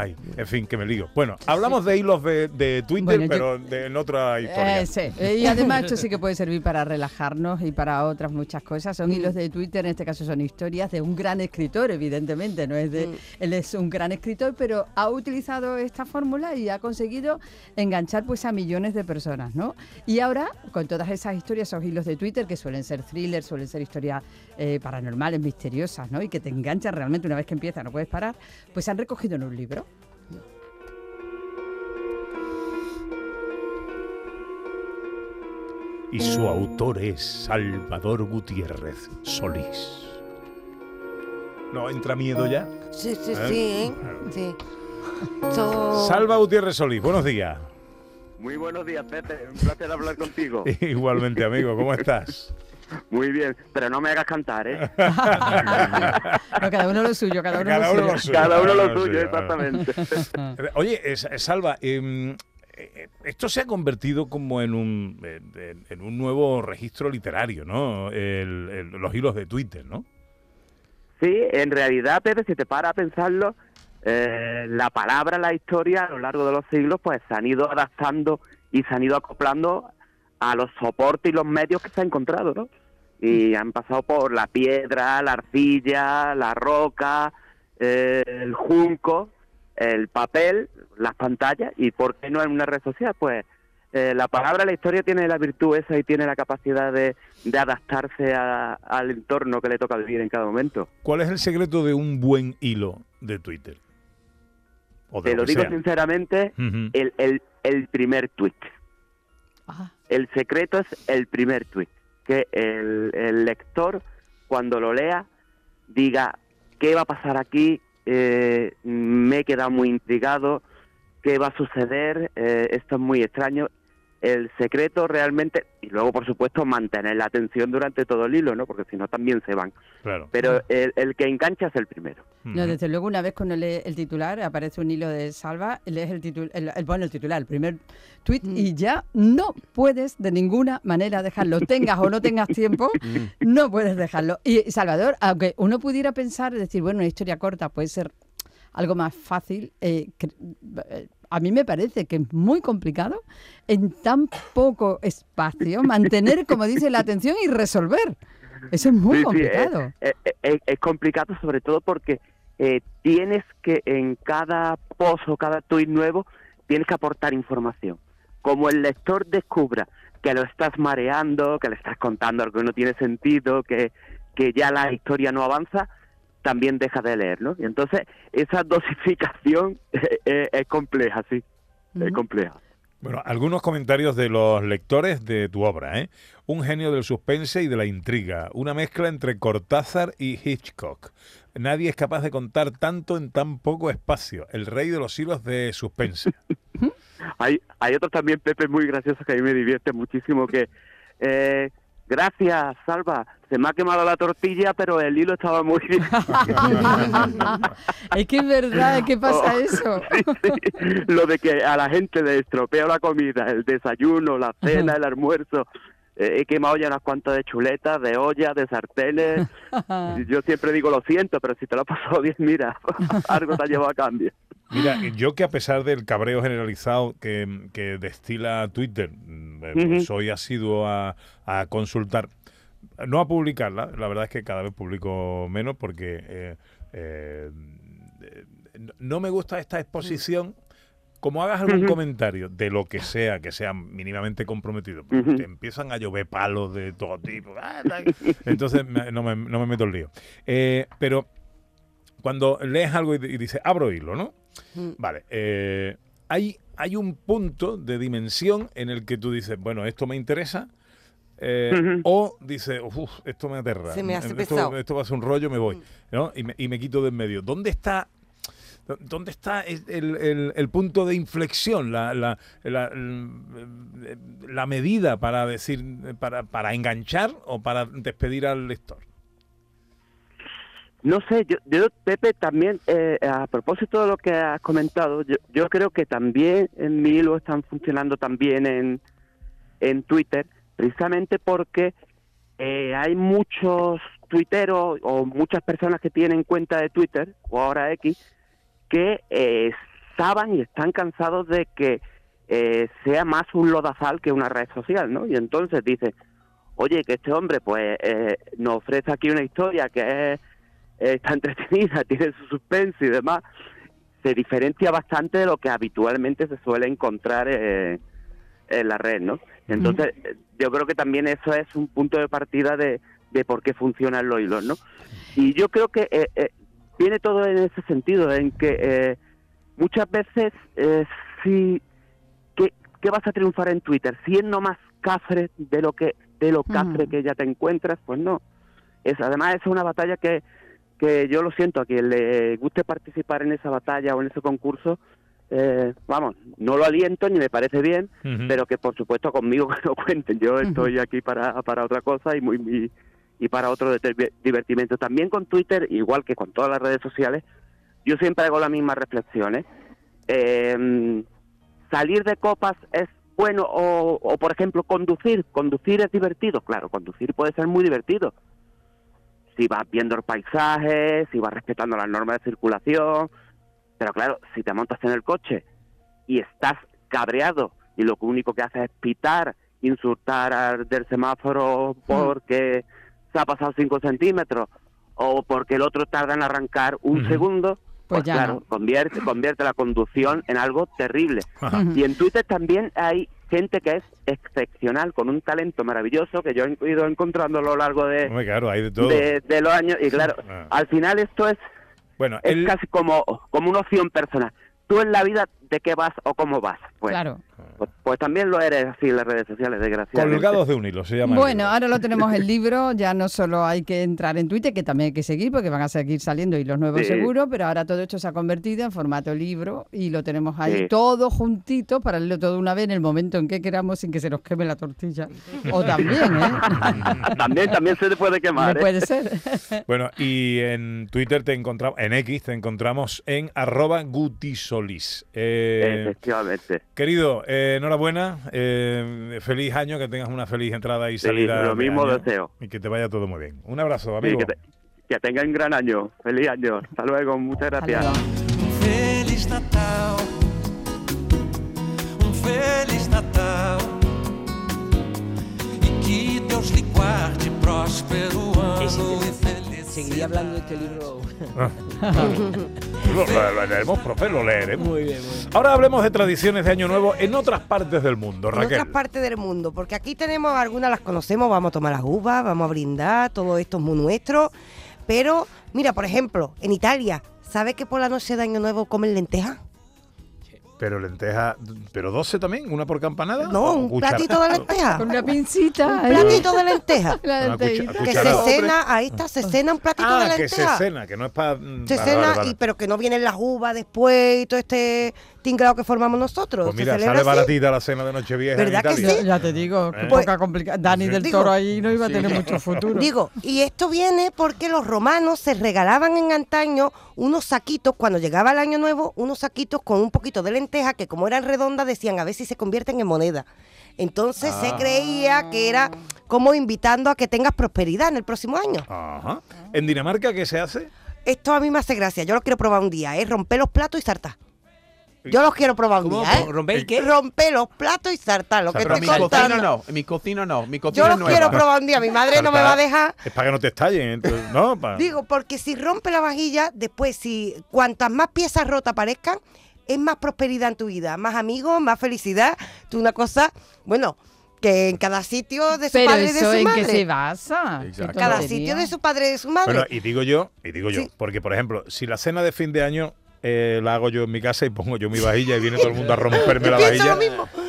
Ay, en fin, que me lío. Bueno, hablamos de hilos de, de Twitter, Bueno, yo- pero de, en otra historia. Eh, sí. *laughs* Eh, Y además esto sí que puede servir para relajarnos y para otras muchas cosas. Son hilos de Twitter, en este caso son historias de un gran escritor, evidentemente. No es de, Él es un gran escritor, pero ha utilizado esta fórmula y ha conseguido enganchar pues a millones de personas, ¿no? Y ahora, con todas esas historias, esos hilos de Twitter, que suelen ser thrillers, suelen ser historias eh, paranormales, misteriosas, ¿no? Y que te enganchan realmente una vez que empiezas, no puedes parar, pues se han recogido en un libro. Y su autor es Salvador Gutiérrez Solís. ¿No entra miedo ya? Sí, sí, ¿Eh? sí, ¿eh? Sí. So- Salva Gutiérrez Solís, buenos días. Muy buenos días, Pepe. Un placer hablar contigo. *laughs* Igualmente, amigo, ¿cómo estás? Muy bien, pero no me hagas cantar, ¿eh? *laughs* No, cada uno lo suyo, cada uno Cada lo uno suyo. lo suyo. Cada uno lo suyo, exactamente. *laughs* Oye, Salva, eh, esto se ha convertido como en un, en, en un nuevo registro literario, ¿no? El- el- los hilos de Twitter, ¿no? Sí, en realidad, Pepe, si te paras a pensarlo, eh, la palabra, la historia, a lo largo de los siglos, pues se han ido adaptando y se han ido acoplando a los soportes y los medios que se han encontrado, ¿no? Y han pasado por la piedra, la arcilla, la roca, eh, el junco, el papel, las pantallas, y ¿por qué no en una red social? Pues eh, la palabra, la historia tiene la virtud esa y tiene la capacidad de, de adaptarse a- al entorno que le toca vivir en cada momento. ¿Cuál es el secreto de un buen hilo de Twitter? O de Te lo digo sea. sinceramente, el, el, el primer tweet. El secreto es el primer tweet. Que el, el lector, cuando lo lea, diga, ¿qué va a pasar aquí? Eh, me he quedado muy intrigado. ¿Qué va a suceder? Eh, esto es muy extraño. El secreto realmente, y luego por supuesto mantener la atención durante todo el hilo, ¿no? Porque si no también se van. Claro. Pero el, el que engancha es el primero. No, desde luego, una vez cuando lee el titular, aparece un hilo de Salva, lees el, titul el, el- bueno, el titular, el primer tweet, y ya no puedes de ninguna manera dejarlo. *laughs* Tengas o no tengas tiempo, no puedes dejarlo. Y Salvador, aunque uno pudiera pensar, decir, bueno, una historia corta puede ser algo más fácil, eh, eh, a mí me parece que es muy complicado en tan poco espacio mantener, como dice, la atención y resolver. Eso es muy Sí, complicado. Es, es- es- es complicado sobre todo porque eh, tienes que en cada post o cada tuit nuevo tienes que aportar información. Como el lector descubra que lo estás mareando, que le estás contando algo que no tiene sentido, que, que ya la historia no avanza, también deja de leer, ¿no? Y entonces esa dosificación *laughs* es, es compleja, sí, es compleja. Bueno, algunos comentarios de los lectores de tu obra, ¿eh? Un genio del suspense y de la intriga, una mezcla entre Cortázar y Hitchcock. Nadie es capaz de contar tanto en tan poco espacio. El rey de los hilos de suspense. *laughs* Hay, hay otros también, Pepe, muy graciosos que a mí me divierte muchísimo, que eh, gracias, Salva, se me ha quemado la tortilla, pero el hilo estaba muy bien. *laughs* es que es verdad, ¿qué pasa Oh, eso? *laughs* Lo de que a la gente le estropea la comida, el desayuno, la cena, el almuerzo. Eh, he quemado ya unas cuantas de chuletas, de olla, de sartenes. *laughs* Yo siempre digo lo siento, pero si te lo has pasado bien, mira, algo te ha llevado a cambio. Mira, *gasps* yo que a pesar del cabreo generalizado que, que destila Twitter, mm, eh, pues Ujú. soy asiduo a, a consultar, no a publicarla, la verdad es que cada vez publico menos porque eh, eh, no- me gusta esta exposición. Como hagas algún comentario de lo que sea, que sea mínimamente comprometido, Ujú. te empiezan a llover palos de todo tipo. ah. Entonces no, me, no me meto el lío. Eh, pero cuando lees algo y, y dices, abro hilo, ¿no? Vale, eh, hay, hay un punto de dimensión en el que tú dices, bueno, esto me interesa, eh, o dices, uff, esto me aterra. Se me hace esto, esto va a ser un rollo, me voy, ¿no? Y me, y me quito de en medio. ¿Dónde está ¿Dónde está el, el- el punto de inflexión, la, la, la- la medida para decir, para, para enganchar o para despedir al lector? No sé, yo, yo Pepe, también, eh, a propósito de lo que has comentado, yo, yo creo que también en mi están funcionando también en, en Twitter, precisamente porque eh, hay muchos tuiteros o muchas personas que tienen cuenta de Twitter, o ahora X, que eh, y están cansados de que eh, sea más un lodazal que una red social, ¿no? Y entonces dicen, oye, que este hombre pues eh, nos ofrece aquí una historia que es, eh, está entretenida, *laughs* tiene su suspense y demás, se diferencia bastante de lo que habitualmente se suele encontrar eh, en la red, ¿no? Entonces, eh, yo creo que también eso es un punto de partida de, de por qué funcionan los hilos, ¿no? Y yo creo que eh, eh, viene todo en ese sentido, en que eh, muchas veces eh, si ¿qué, qué vas a triunfar en Twitter? Si es no más cafre de lo que de lo cafre que ya te encuentras, pues no. Es además es una batalla que que yo lo siento a quien le guste participar en esa batalla o en ese concurso, eh, vamos, no lo aliento ni me parece bien, pero que por supuesto conmigo *laughs* que no cuenten. Yo estoy aquí para, para otra cosa y muy, muy- y para otro divertimento. También con Twitter, igual que con todas las redes sociales, yo siempre hago las mismas reflexiones. Eh, salir de copas es bueno o, o, por ejemplo, conducir. Conducir es divertido. Claro, conducir puede ser muy divertido. Si vas viendo el paisaje, si vas respetando las normas de circulación. Pero claro, si te montas en el coche y estás cabreado y lo único que haces es pitar, insultar al del semáforo porque se ha pasado 5 centímetros o porque el otro tarda en arrancar un segundo, Pues pues, ya claro, no. convierte, convierte la conducción en algo terrible. Ajá. Y en Twitter también hay gente que es excepcional, con un talento maravilloso que yo he ido encontrando a lo largo de, Hombre, claro, hay de todo. de, de los años. Y claro, Ah. al final esto es, Bueno, es el- casi como, como una opción personal. Tú en la vida, ¿de qué vas o cómo vas? Pues, Claro. pues, pues también lo eres así en las redes sociales, desgraciadamente. Colgados de un hilo, se llama. Bueno, ahora lo tenemos el *laughs* libro, ya no solo hay que entrar en Twitter, que también hay que seguir porque van a seguir saliendo y los nuevos Sí. seguro, pero ahora todo esto se ha convertido en formato libro y lo tenemos ahí Sí. todo juntito para leerlo todo una vez en el momento en que queramos sin que se nos queme la tortilla. O también, ¿eh? *laughs* también, también se te puede quemar. ¿eh? puede ser. *laughs* Bueno, y en Twitter te encontramos, en X te encontramos en arroba gutisolis. Eh, Efectivamente. querido, eh, enhorabuena, eh, feliz año, que tengas una feliz entrada y Sí, salida. lo de mismo año, deseo. Y que te vaya todo muy bien. Un abrazo, Sí, amigo. que, te- que tengan gran año. Feliz año. Hasta luego. Muchas gracias. Feliz Natal, Feliz Natal e que Deus lhe guarde próspero ano feliz. Seguiría hablando de este libro. *laughs* Lo, lo- lo leeremos, profe, lo leeremos. Muy bien, muy bien. Ahora hablemos de tradiciones de Año Nuevo en otras partes del mundo, En Raquel. otras partes del mundo, porque aquí tenemos algunas las conocemos, vamos a tomar las uvas, vamos a brindar, todo esto es muy nuestro. Pero, mira, por ejemplo, en Italia, ¿sabes que por la noche de Año Nuevo comen lentejas? Pero lenteja, pero 12 también, una por campanada. No, ¿O un cuchara- platito de lentejas. Con una pincita. Un platito de lentejas. *laughs* La lentejita. Que se cena, ahí está, se cena un platito Ah, de que se cena, que no es para. Se cena, y, pero que no vienen las uvas después y todo este tinglado que formamos nosotros. Pues mira, sale así. baratita la cena de Nochevieja ¿Verdad en que sí? Ya te digo, qué Eh. poca complicación. Dani del Digo, Toro ahí no iba a sí. tener mucho futuro. Digo, y esto viene porque los romanos se regalaban en antaño unos saquitos, cuando llegaba el año nuevo, unos saquitos con un poquito de lenteja que como eran redondas decían a ver si se convierten en moneda. Entonces se Ah. creía que era como invitando a que tengas prosperidad en el próximo año. Ajá. ¿En Dinamarca qué se hace? Esto a mí me hace gracia, yo lo quiero probar un día, es romper los platos y saltar. Yo los quiero probar un día, ¿eh? ¿Romper el qué? Romper los platos y saltar, lo que Pero estoy en mi cocina no, en mi cocina no, mi cocina Yo los nueva. quiero probar un día, mi madre no me va a dejar. Es para que no te estallen, entonces, ¿no? Digo, porque si rompe la vajilla, después, si cuantas más piezas rotas aparezcan, es más prosperidad en tu vida, más amigos, más felicidad. Tú una cosa, bueno, que en cada sitio de su Pero padre y de eso su en madre. qué se basa. Exacto. cada sitio de su padre y de su madre. Bueno, y digo yo, y digo yo, Sí. porque por ejemplo, si la cena de fin de año eh, la hago yo en mi casa y pongo yo mi vajilla y viene todo el mundo a *laughs* romperme la vajilla.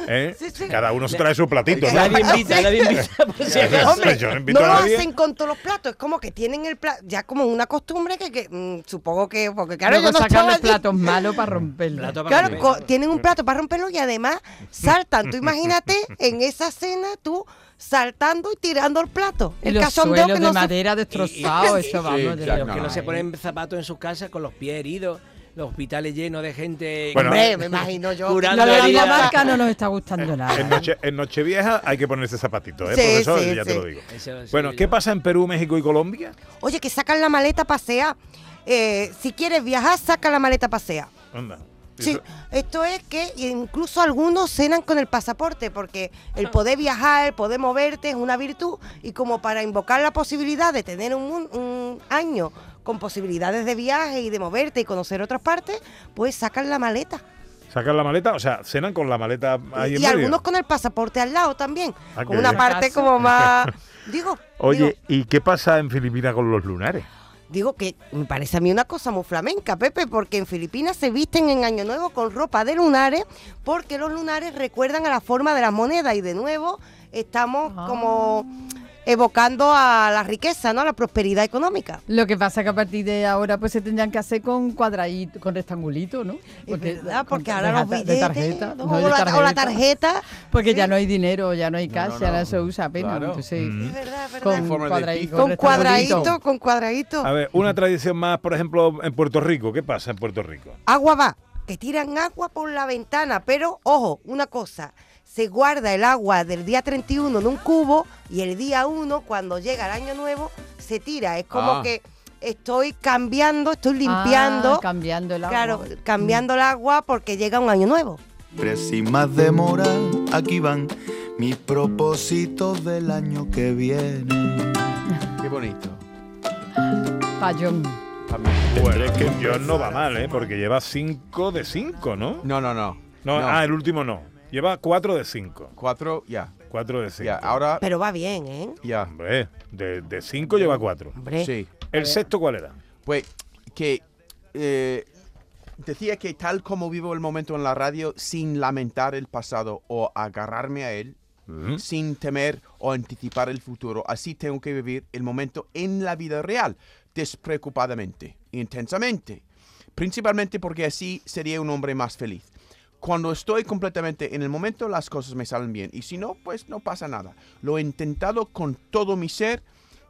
¿eh? Sí, sí. cada uno se trae su platito. ¿no? Nadie invita, nadie invita. Por si acaso. Hombre, yo no invito no a lo hacen con todos los platos, es como que tienen el plato, ya como una costumbre que, que, mm, supongo que, porque claro, Luego yo no sacan los allí. platos malos para romperlo. Plato para Claro, tienen un plato para romperlo y además saltan. Tú imagínate en esa cena tú saltando y tirando el plato. El los suelos que de no se- madera destrozados, *laughs* eso vamos. de verdad. Que no se ponen zapatos en sus casas con los pies heridos, los hospitales llenos de gente. Bueno. Me imagino yo. Curando la heridas. marca no nos está gustando nada. En, noche, en Nochevieja hay que ponerse zapatitos, ¿eh, Sí, profesor? sí, ya te lo digo. Eso Bueno, yo- ¿qué pasa en Perú, México y Colombia? Oye, que sacan la maleta a pasear. Eh, si quieres viajar, saca la maleta a pasear. Anda. Sí, esto es que incluso algunos cenan con el pasaporte, porque el poder viajar, el poder moverte es una virtud, y como para invocar la posibilidad de tener un, un año con posibilidades de viaje y de moverte y conocer otras partes, pues sacan la maleta. Sacan la maleta, o sea, cenan con la maleta ahí y en medio. algunos con el pasaporte al lado también, Ah, con una bien. parte como más... *laughs* Digo, Oye, digo, ¿y qué pasa en Filipinas con los lunares? Digo que me parece a mí una cosa muy flamenca, Pepe, porque en Filipinas se visten en Año Nuevo con ropa de lunares, porque los lunares recuerdan a la forma de las monedas y de nuevo estamos como evocando a la riqueza, ¿no? A la prosperidad económica. Lo que pasa que a partir de ahora pues se tendrían que hacer con cuadradito, con rectangulito, ¿no? Es verdad, porque ahora los billetes de tarjeta, ¿no? no de o, la, o la tarjeta. Porque ya no hay dinero, ya no hay cash, no, ya no no. se usa apenas. Claro. Entonces, Mm. Es verdad, es verdad. con cuadradito, con cuadradito, con cuadradito. A ver, una tradición más, por ejemplo, en Puerto Rico. ¿Qué pasa en Puerto Rico? Agua va, que tiran agua por la ventana, pero ojo, una cosa, se guarda el agua del día 31 en un cubo y el día 1, cuando llega el año nuevo, se tira. Es como Ah. que estoy cambiando, estoy limpiando, Ah, cambiando el agua. claro, cambiando el agua porque llega un año nuevo. Tres sin más demora, aquí van mis propósitos del año que viene. Qué bonito. Payón. Bueno, que John no va mal, ¿eh? Porque lleva 5 de 5, ¿no? No, no, no. No, No. ah, el último no. Lleva 4 de 5. Cuatro, ya. 4 de 5. Ya, ahora, Pero va bien, ¿eh? ya. Hombre, de 5 lleva 4. Hombre. Sí. ¿El sexto cuál era? Pues que eh, decía que tal como vivo el momento en la radio, sin lamentar el pasado o agarrarme a él, sin temer o anticipar el futuro, así tengo que vivir el momento en la vida real, despreocupadamente, intensamente, principalmente porque así sería un hombre más feliz. Cuando estoy completamente en el momento, las cosas me salen bien. Y si no, pues no pasa nada. Lo he intentado con todo mi ser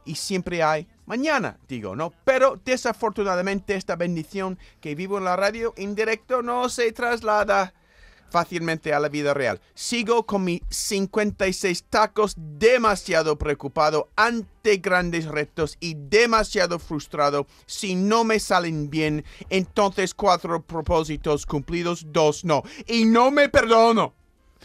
y siempre hay mañana, digo, ¿no? Pero desafortunadamente esta bendición que vivo en la radio en directo no se traslada fácilmente a la vida real. Sigo con mis 56 tacos demasiado preocupado ante grandes retos y demasiado frustrado si no me salen bien. Entonces cuatro propósitos cumplidos, dos no. Y no me perdono.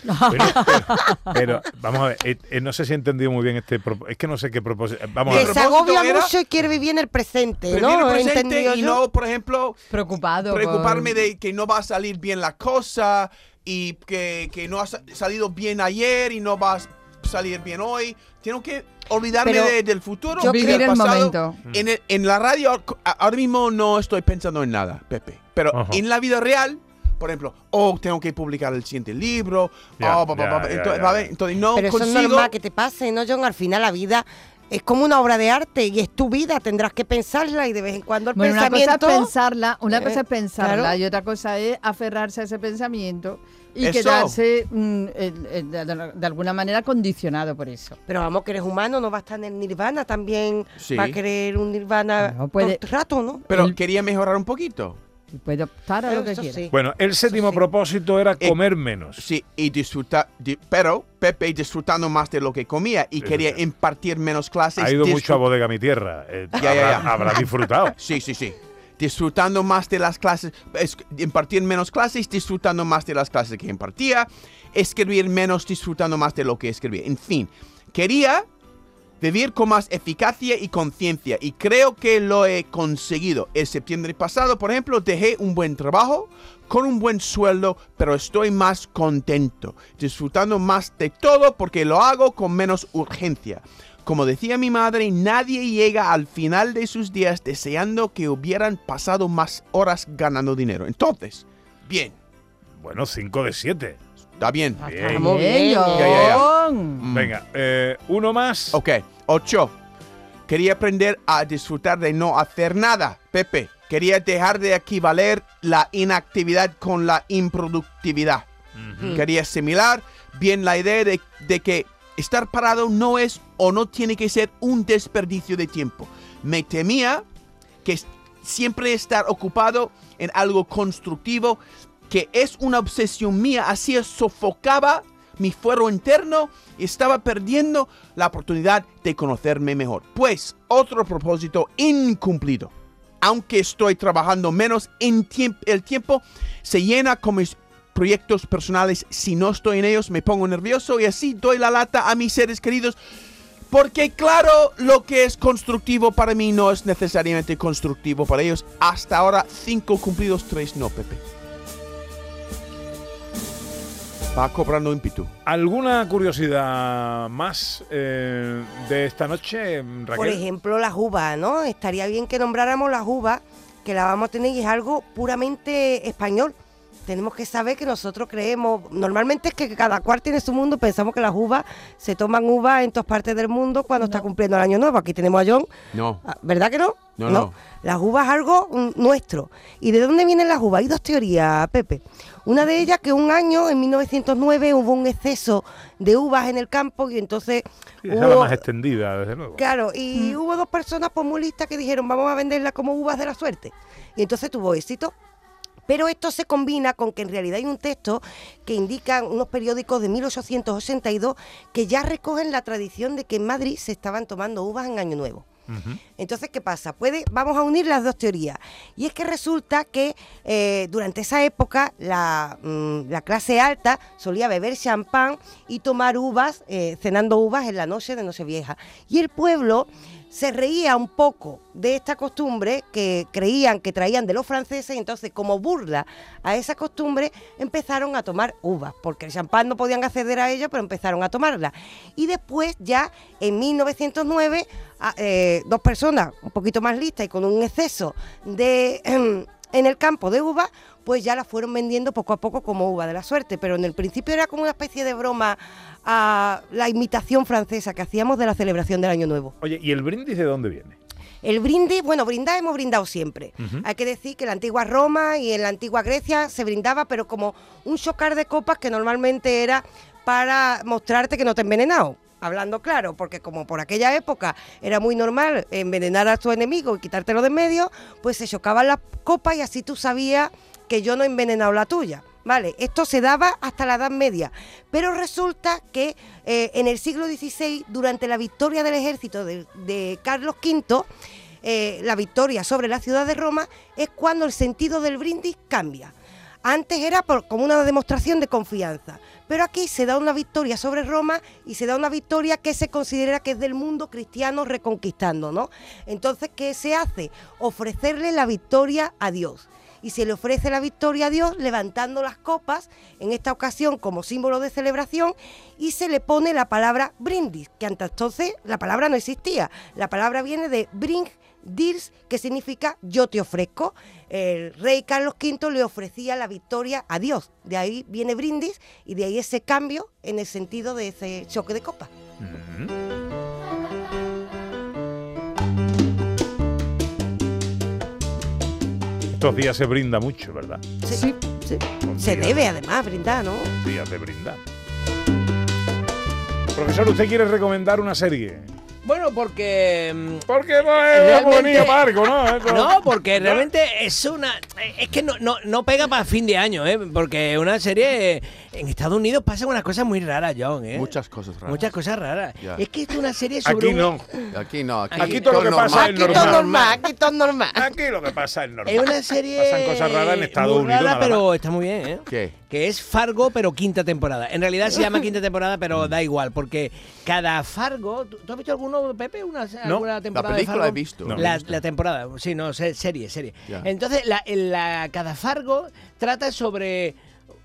Pero, *laughs* pero- pero, vamos a ver, eh, eh, no sé si he entendido muy bien este propósito. Es que no sé qué propósito. Vamos a Que ver. se agobia era- mucho y quiere vivir en el presente, Pero ¿no? He presente y yo. no, por ejemplo, Preocupado. por- preocuparme de que no va a salir bien la cosa y que, que no ha sa- salido bien ayer y no va a salir bien hoy. Tengo que olvidarme de- del futuro yo vivir el pasado. momento. En, el- en la radio ahora mismo no estoy pensando en nada, Pepe. Pero Ajá. en la vida real, por ejemplo, oh, tengo que publicar el siguiente libro. Oh, entonces, no Pero eso es consigo. normal que te pase, ¿no, John? Al final la vida es como una obra de arte y es tu vida, tendrás que pensarla y de vez en cuando el Bueno, una cosa pensamiento... es pensarla, una Eh, cosa es pensarla claro. y otra cosa es aferrarse a ese pensamiento y Eso. quedarse mm, eh, eh, de, de- de alguna manera condicionado por eso. Pero vamos, que eres humano, no va a estar en el nirvana, también Sí. va a querer un nirvana No puede- todo el rato, ¿no? Pero quería mejorar un poquito. Y puede optar a lo que Eso quiera. sí. Bueno, el séptimo sí. propósito era Eh, comer menos. Sí, y disfrutar, di- pero Pepe disfrutando más de lo que comía y Sí, quería impartir menos clases. Ha ido mucho a Bodega Mi Tierra. eh, Ya, ya, habrá, ya. habrá disfrutado. *laughs* Sí, sí, sí. Disfrutando más de las clases, es- impartir menos clases, disfrutando más de las clases que impartía, escribir menos, disfrutando más de lo que escribía. En fin, quería vivir con más eficacia y conciencia y creo que lo he conseguido. El septiembre pasado, por ejemplo, dejé un buen trabajo con un buen sueldo, pero estoy más contento, disfrutando más de todo porque lo hago con menos urgencia. Como decía mi madre, nadie llega al final de sus días deseando que hubieran pasado más horas ganando dinero. Entonces, bien, Bueno, 5 de 7. Está bien. Estamos bien, Bien, Ya, ya, ya. John. Mm. Venga, eh, uno más. Ok, 8. Quería aprender a disfrutar de no hacer nada. Pepe, quería dejar de equivaler la inactividad con la improductividad. Quería asimilar bien la idea de, de que estar parado no es o no tiene que ser un desperdicio de tiempo. Me temía que siempre estar ocupado en algo constructivo, que es una obsesión mía, así sofocaba mi fuero interno y estaba perdiendo la oportunidad de conocerme mejor. Pues otro propósito incumplido. Aunque estoy trabajando menos en el tiempo se llena con mis proyectos personales. Si no estoy en ellos me pongo nervioso y así doy la lata a mis seres queridos. Porque claro, lo que es constructivo para mí no es necesariamente constructivo para ellos. Hasta ahora, cinco cumplidos, tres no, Pepe. Va cobrando ímpetu. ¿Alguna curiosidad más eh, de esta noche, Raquel? Por ejemplo, las uvas, ¿no? Estaría bien que nombráramos las uvas, que la vamos a tener y es algo puramente español. Tenemos que saber que nosotros creemos, normalmente es que cada cual tiene su mundo, pensamos que las uvas se toman uvas en todas partes del mundo cuando está cumpliendo el año nuevo. Aquí tenemos a John, No. Ah, ¿verdad que no? No, no. Las uvas es algo mm, nuestro. ¿Y de dónde vienen las uvas? Hay dos teorías, Pepe. Una de ellas que un año, en 1909, hubo un exceso de uvas en el campo y entonces Sí, esa es la más extendida, desde luego. Claro, y hubo dos personas pues, muy listas que dijeron, vamos a venderla como uvas de la suerte. Y entonces tuvo éxito. Pero esto se combina con que en realidad hay un texto que indican unos periódicos de 1882 que ya recogen la tradición de que en Madrid se estaban tomando uvas en Año Nuevo. Entonces, ¿qué pasa? Puede, vamos a unir las dos teorías. Y es que resulta que eh, durante esa época la, mm, la clase alta solía beber champán y tomar uvas, eh, cenando uvas en la noche de Nochevieja. Y el pueblo se reía un poco de esta costumbre que creían que traían de los franceses y entonces como burla a esa costumbre empezaron a tomar uvas, porque el champán no podían acceder a ello, pero empezaron a tomarla. Y después ya en 1909 a- eh, dos personas un poquito más listas y con un exceso de *clears throat* en el campo de uvas, pues ya la fueron vendiendo poco a poco como uva de la suerte, pero en el principio era como una especie de broma a la imitación francesa que hacíamos de la celebración del Año Nuevo. Oye, ¿y el brindis de dónde viene? El brindis, bueno, brindar hemos brindado siempre. Hay que decir que en la antigua Roma y en la antigua Grecia se brindaba, pero como un chocar de copas que normalmente era para mostrarte que no te he envenenado. Hablando claro, porque como por aquella época era muy normal envenenar a tu enemigo y quitártelo de en medio, pues se chocaban las copas y así tú sabías que yo no he envenenado la tuya. Vale, esto se daba hasta la Edad Media, pero resulta que eh, en el siglo XVI, durante la victoria del ejército de, Carlos V, eh, la victoria sobre la ciudad de Roma, es cuando el sentido del brindis cambia. Antes era como una demostración de confianza, pero aquí se da una victoria sobre Roma y se da una victoria que se considera que es del mundo cristiano reconquistando, ¿no? Entonces, ¿qué se hace? Ofrecerle la victoria a Dios. Y se le ofrece la victoria a Dios levantando las copas, en esta ocasión como símbolo de celebración, y se le pone la palabra brindis, que hasta entonces la palabra no existía. La palabra viene de bring que significa yo te ofrezco. El rey Carlos V le ofrecía la victoria a Dios. De ahí viene brindis y de ahí ese cambio en el sentido de ese choque de copas. Estos días se brinda mucho, ¿verdad? Sí, sí. Se debe además brindar, ¿no? Días de brindar. Profesor, ¿usted quiere recomendar una serie? Bueno, porque. mm, Porque es bonito, amargo, ¿no? *laughs* Eso- No, porque realmente es una. Es que no, no, no pega para fin de año, ¿eh? Porque una serie. En Estados Unidos pasan unas cosas muy raras, John, ¿eh? Muchas cosas raras. Muchas cosas raras. Es que es una serie sobre. Aquí un- no. Aquí no, aquí, Aquí todo lo que pasa es Aquí todo normal. normal, aquí todo normal. Aquí lo que pasa es normal. Es una serie. Pasan cosas raras en Estados muy Unidos. rara, pero está muy bien, ¿eh? ¿Qué? Que es Fargo, pero quinta temporada. En realidad se llama *laughs* quinta temporada, pero da igual, porque cada Fargo. ¿Tú, has visto alguno, Pepe? Una, alguna temporada La de película Fargo? he visto. No. La, la temporada, sí, no, se- serie, serie. Entonces, la, en la, cada Fargo trata sobre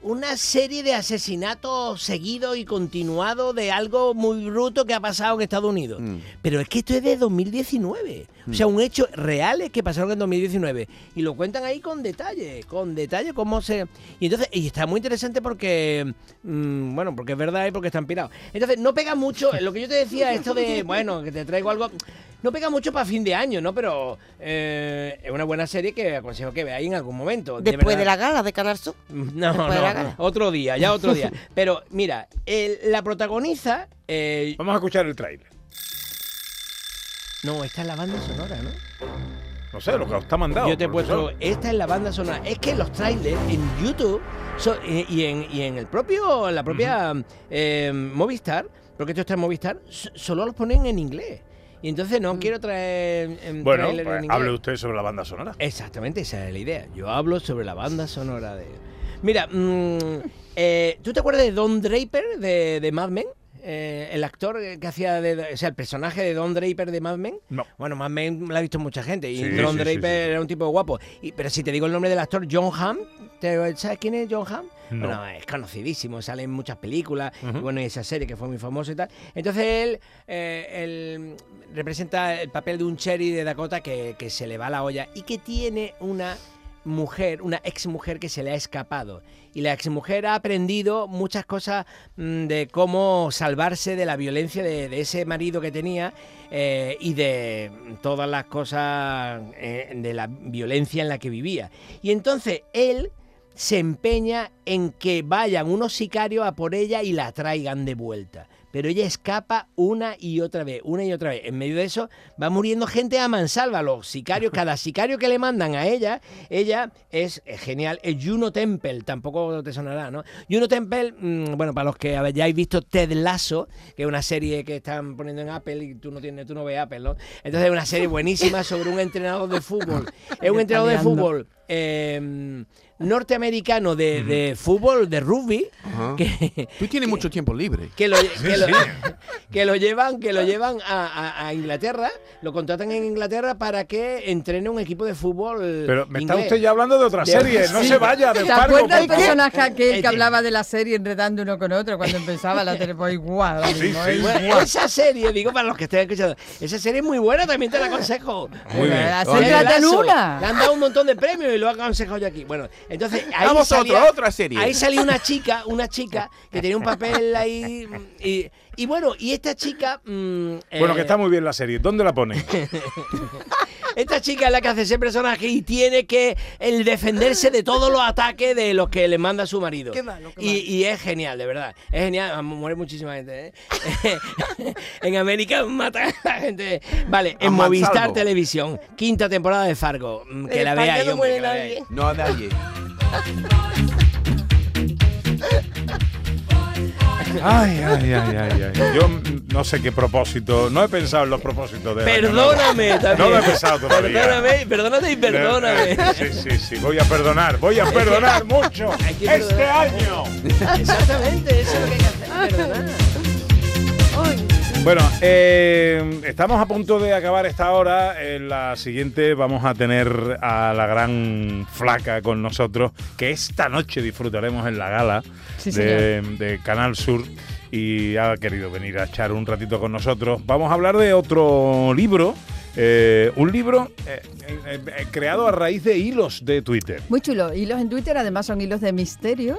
una serie de asesinatos seguidos y continuados de algo muy bruto que ha pasado en Estados Unidos. Mm. Pero es que esto es de 2019. O sea, un hecho reales que pasaron en 2019. Y lo cuentan ahí con detalle, con detalle cómo se... Y entonces, y está muy interesante porque, mm, bueno, porque es verdad y porque están pirados. Entonces, no pega mucho, lo que yo te decía, esto de, bueno, que te traigo algo... No pega mucho para fin de año, ¿no? Pero eh, es una buena serie que aconsejo que veáis en algún momento. Después de, la gala de Canal Sur. *laughs* No, Después de la no, gala. otro día, ya otro día. *laughs* Pero mira, el- la protagoniza... eh, Vamos a escuchar el tráiler. no, esta es la banda sonora, ¿no? No sé, lo que os está mandado. Yo te he puesto, esta es la banda sonora. Es que los trailers en YouTube eh, y, en, y en el propio, en la propia eh, Movistar, porque esto está en Movistar, so- solo los ponen en inglés. Y entonces no quiero traer en Bueno, tráiler pues hable usted sobre la banda sonora. Exactamente, esa es la idea. Yo hablo sobre la banda sonora de. Mira, mm, eh, ¿tú te acuerdas de Don Draper de, de Mad Men? Eh, el actor que hacía de, o sea, el personaje de Don Draper de Mad Men. No. Bueno, Mad Men lo ha visto mucha gente y Sí, Don sí, Draper sí. era un tipo guapo. Y, pero si te digo el nombre del actor, John Hamm, ¿te- ¿sabes quién es John Hamm? No. Bueno, es conocidísimo, sale en muchas películas, Ujú. y bueno, y esa serie que fue muy famosa y tal. Entonces él, eh, él representa el papel de un cherry de Dakota que, que se le va la olla y que tiene una mujer, una ex mujer que se le ha escapado. Y la ex mujer ha aprendido muchas cosas mm, de cómo salvarse de la violencia de, ese marido que tenía eh, y de todas las cosas eh, de la violencia en la que vivía. Y entonces él se empeña en que vayan unos sicarios a por ella y la traigan de vuelta. Pero ella escapa una y otra vez, una y otra vez. En medio de eso va muriendo gente a mansalva. Los sicarios, *laughs* cada sicario que le mandan a ella, ella es eh, genial. Es Juno Temple, tampoco te sonará, ¿no? Juno Temple, mm, bueno, para los que hayáis visto Ted Lasso, que es una serie que están poniendo en Apple y tú no tienes, tú no ves Apple, ¿no? Entonces es una serie buenísima sobre un entrenador de fútbol. *laughs* Es un entrenador de fútbol eh, norteamericano de, de fútbol, de rugby, Ajá. que, Tú tienes mucho tiempo libre. que lo, que lo- sí. *laughs* que lo llevan, que lo llevan a, a- a Inglaterra, lo contratan en Inglaterra para que entrene un equipo de fútbol. Pero me está usted ya hablando de otra De- serie. No Sí. se vaya de ¿Te acuerdas el personaje aquel que hablaba de la serie enredando uno con otro cuando empezaba la tele? Pues igual, Bueno, esa serie, digo para los que estén escuchando, esa serie es muy buena, también te la aconsejo. Muy bien. La Lasso. una. Le han dado un montón de premios y lo he aconsejado yo aquí. Bueno, entonces ahí Vamos a otra serie. Ahí salió una chica, una chica que tenía un papel ahí y, y bueno, y esta chica mm, Bueno, eh, que está muy bien la serie. ¿Dónde la pone? *laughs* Esta chica es la que hace ese personaje y tiene que el defenderse de todos los ataques de los que le manda su marido. Qué malo, qué y, y es genial, de verdad. Es genial. Ah, Muere muchísima gente. ¿eh? *laughs* en América matan a la gente. Vale, en Movistar. Televisión, quinta temporada de Fargo. Mm, Que En la veáis, no hombre, muere que la nadie. veáis. No a nadie. *laughs* Ay, ay, ay, ay, ay. Yo no sé qué propósito. No he pensado en los propósitos de. Perdóname No también. lo he pensado todavía. Perdóname, perdónate y perdóname. Sí, sí, sí. Voy a perdonar. Voy a perdonar mucho. Este perdonar. año. Exactamente, eso es lo que hay que hacer, perdonar. Bueno, eh, estamos a punto de acabar esta hora. En la siguiente vamos a tener a la gran flaca con nosotros, que esta noche disfrutaremos en la gala Sí, de, de Canal Sur. Y ha querido venir a echar un ratito con nosotros. Vamos a hablar de otro libro. eh, un libro eh, creado a raíz de hilos de Twitter. Muy chulo. Hilos en Twitter además son hilos de misterios.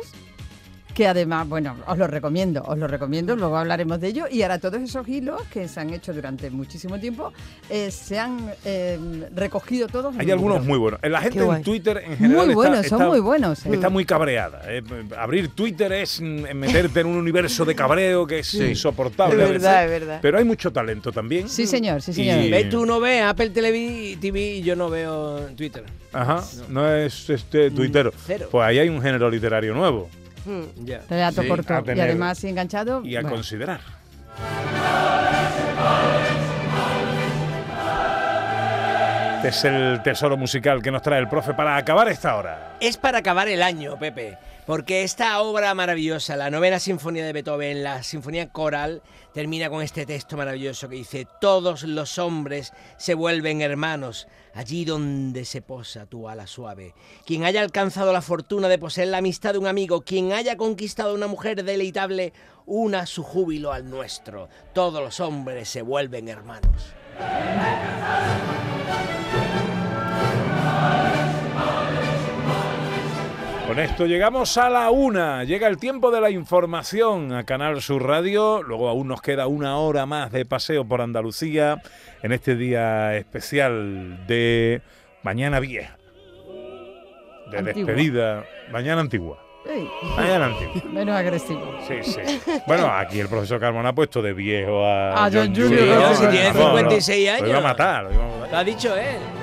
Que además, bueno, os los recomiendo, os los recomiendo, luego hablaremos de ello. Y ahora todos esos hilos que se han hecho durante muchísimo tiempo, eh, se han eh, recogido todos. Hay un algunos libro. muy buenos. La gente en Twitter en general Muy está- buenos, son está- muy buenos. eh. Está muy cabreada. eh. Abrir Twitter es mm, meterte en un universo de cabreo que es Sí. insoportable. Es a verdad, veces. es verdad. Pero hay mucho talento también. Sí, señor, sí, Y- señor. ¿Ves? Tú no ves Apple TV, TV y yo no veo Twitter. Ajá, no es este tuitero. cero. Pues ahí hay un género literario nuevo Mm. Ya. Relato Sí, corto. Y además, si enganchado. y a bueno. considerar. Este es el tesoro musical que nos trae el profe para acabar esta hora. Es para acabar el año, Pepe, porque esta obra maravillosa, la novena sinfonía de Beethoven, la sinfonía coral, termina con este texto maravilloso que dice, todos los hombres se vuelven hermanos, allí donde se posa tu ala suave. Quien haya alcanzado la fortuna de poseer la amistad de un amigo, quien haya conquistado una mujer deleitable, una su júbilo al nuestro. Todos los hombres se vuelven hermanos. Con esto llegamos a la una. Llega el tiempo de la información a Canal Sur Radio. Luego aún nos queda una hora más de paseo por Andalucía en este día especial de Mañana Vieja. De Antigua. despedida. Mañana Antigua. Ey, Mañana Antigua. menos agresivo. Sí, sí. Bueno, aquí el profesor Carmona ha puesto de viejo a, A John Julius. Julius. Sí, si tiene Vamos, 56 Lo iba a años. matar. lo iba a matar. Lo ha dicho él.